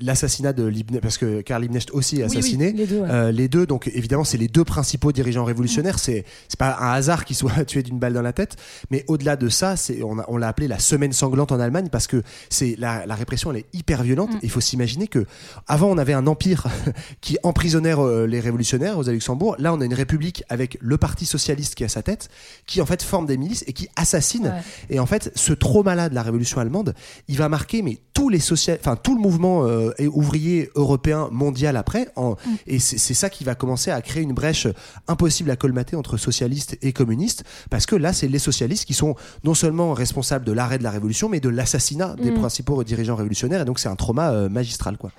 L'assassinat de Liebknecht, parce que Karl Liebknecht aussi est Oui, oui, assassiné. les deux, ouais. Euh, les deux, donc évidemment, c'est les deux principaux dirigeants révolutionnaires. C'est c'est pas un hasard qu'ils soient tués d'une balle dans la tête, mais au-delà de ça, c'est on, on l'a appelé la semaine sanglante en Allemagne parce que c'est la, la répression, elle est hyper violente. Il faut s'imaginer que avant, on avait un empire qui emprisonnait euh, les révolutionnaires aux Luxembourg. Là, on a une république avec le parti socialiste qui est à sa tête, qui en fait forme des milices et qui assassine. Ouais. Et en fait, ce trauma-là de la révolution allemande, il va marquer mais tous les social, enfin tout le mouvement euh, ouvrier européen mondial après. En, Et c'est c'est ça qui va commencer à créer une brèche impossible à colmater entre socialistes et communistes, parce que là, c'est les socialistes qui sont non seulement responsables de l'arrêt de la révolution, mais de l'assassinat des Mm. principaux dirigeants révolutionnaires. Et donc, c'est un trauma euh, magistral, quoi.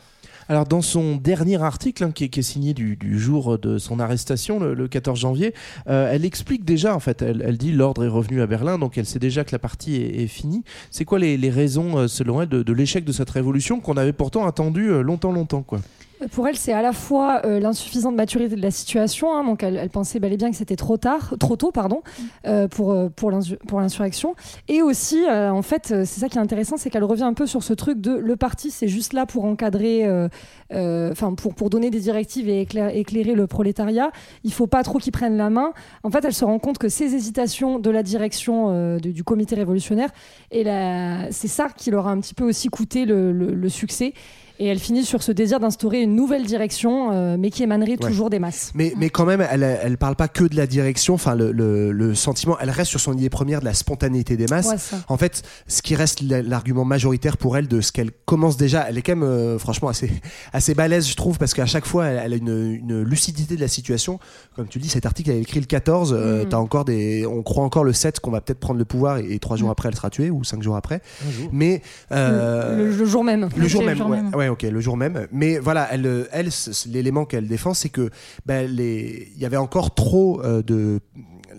Alors dans son dernier article, hein, qui, est, signé du, jour de son arrestation, le, le 14 janvier, euh, elle explique déjà, en fait, elle, dit l'ordre est revenu à Berlin, donc elle sait déjà que la partie est, finie. C'est quoi les, les raisons, euh, selon elle, de, de l'échec de cette révolution qu'on avait pourtant attendu euh, longtemps, longtemps, quoi? Pour elle, c'est à la fois euh, l'insuffisante maturité de la situation, hein, donc elle, elle pensait bel et bien que c'était trop tard, trop tôt, pardon, euh, pour euh, pour l'insu- pour l'insurrection, et aussi, euh, en fait, c'est ça qui est intéressant, c'est qu'elle revient un peu sur ce truc de le parti, c'est juste là pour encadrer, enfin pour pour donner des directives et éclairer, éclairer le prolétariat. Il faut pas trop qu'ils prennent la main. En fait, elle se rend compte que ces hésitations de la direction de- du comité révolutionnaire, et c'est ça qui leur a un petit peu aussi coûté le- le- le succès. Et elle finit sur ce désir d'instaurer une nouvelle direction, euh, mais qui émanerait Ouais. toujours des masses. Mais, mais quand même, elle, elle parle pas que de la direction, enfin, le, le, le sentiment, elle reste sur son idée première de la spontanéité des masses. Ouais, en fait, ce qui reste la- l'argument majoritaire pour elle de ce qu'elle commence déjà, elle est quand même, euh, franchement, assez, assez balèze, je trouve, parce qu'à chaque fois, elle, elle a une, une lucidité de la situation. Comme tu le dis, cet article, elle a écrit le 14, euh, Mm. t'as encore des, on croit encore le 7 qu'on va peut-être prendre le pouvoir et, et trois jours après, elle sera tuée, ou cinq jours après. Jour. Mais, euh, Le, le jour même. le jour même, ouais. Ok, le jour même. Mais voilà, elle, euh, elle, l'élément qu'elle défend, c'est que ben, les, il y avait encore trop euh, de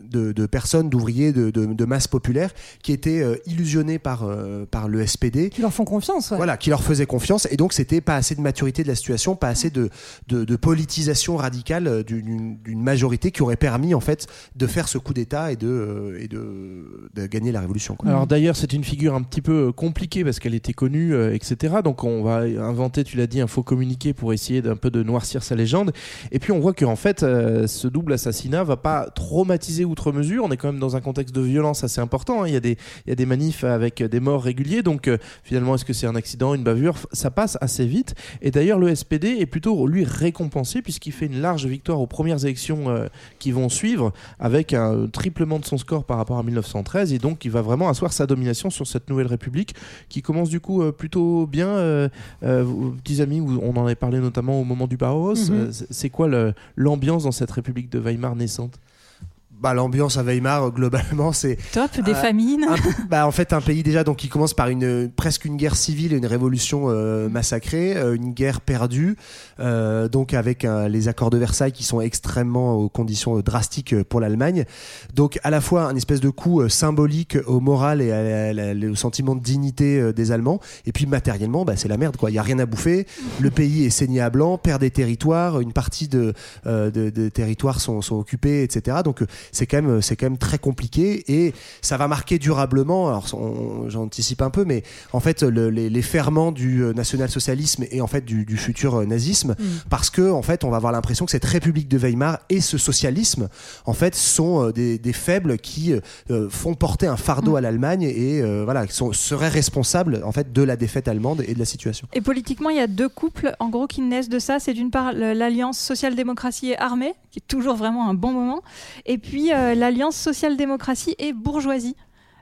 de, de personnes, d'ouvriers, de, de, de masse populaire qui étaient euh, illusionnés par, euh, par le SPD. Qui leur font confiance. ouais. Voilà, qui leur faisaient confiance. Et donc, c'était pas assez de maturité de la situation, pas assez de, de, de politisation radicale euh, d'une d'une majorité qui aurait permis, en fait, de faire ce coup d'État et, de, euh, et de, de gagner la révolution. quoi. Alors d'ailleurs, c'est une figure un petit peu compliquée parce qu'elle était connue, euh, etc. Donc on va inventer, tu l'as dit, un faux communiqué pour essayer d'un peu de noircir sa légende. Et puis on voit qu'en fait, euh, ce double assassinat va pas traumatiser outre mesure. On est quand même dans un contexte de violence assez important. hein. Il y a des, il y a des manifs avec des morts réguliers. Donc euh, finalement, est-ce que c'est un accident, une bavure? Ça passe assez vite. Et d'ailleurs, le SPD est plutôt lui récompensé puisqu'il fait une large victoire aux premières élections euh, qui vont suivre avec un triplement de son score par rapport à 1913 et donc il va vraiment asseoir sa domination sur cette nouvelle république qui commence du coup euh, plutôt bien petits amis on en avait parlé notamment au moment du Bauhaus Mhm. Euh, c'est- quoi l'ambiance dans cette république de Weimar naissante? Bah, l'ambiance à Weimar, euh, globalement, c'est. Top, des Euh, famines. un- bah, en fait, un pays déjà donc qui commence par une presque une guerre civile et une révolution euh, massacrée, euh, une guerre perdue, donc avec les accords de Versailles qui sont extrêmement aux conditions drastiques pour l'Allemagne. Donc à la fois un espèce de coup symbolique au moral et à au sentiment de dignité des Allemands, et puis matériellement, bah, c'est la merde quoi. Il y a rien à bouffer, le pays est saigné à blanc, perd des territoires, une partie de, de, de territoires sont, sont occupés, etc. Donc c'est quand même c'est quand même très compliqué et ça va marquer durablement. Alors j'anticipe un peu, mais en fait le- les, les ferments du euh, national-socialisme et en fait du, du futur euh, nazisme, parce que en fait on va avoir l'impression que cette République de Weimar et ce socialisme en fait sont euh, des, des faibles qui euh, font porter un fardeau à l'Allemagne et euh, voilà sont, seraient responsables en fait de la défaite allemande et de la situation. Et politiquement, il y a deux couples, en gros, qui naissent de ça. C'est d'une part l'alliance social-démocratie et armée, qui est toujours vraiment un bon moment, et puis euh, l'alliance social-démocratie et bourgeoisie,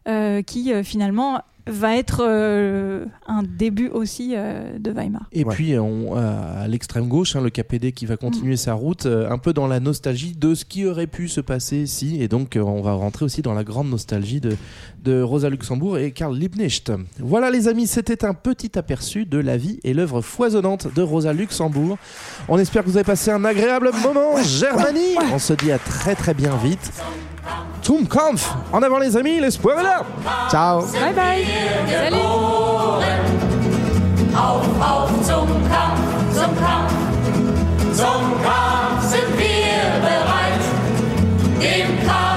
euh, qui euh, finalement va être euh, un début aussi euh, de Weimar. Et puis on, à l'extrême gauche, hein, le KPD qui va continuer sa route, euh, un peu dans la nostalgie de ce qui aurait pu se passer si, et donc euh, on va rentrer aussi dans la grande nostalgie de, de Rosa Luxembourg et Karl Liebknecht. Voilà les amis, c'était un petit aperçu de la vie et l'œuvre foisonnante de Rosa Luxembourg. On espère que vous avez passé un agréable moment, Germanie. On se dit à très très bien vite. Zum Kampf En avant les amis, l'espoir est là Ciao Bye bye Salut Auf, auf zum Kampf, zum Kampf, zum Kampf sind wir bereit. Dem Karl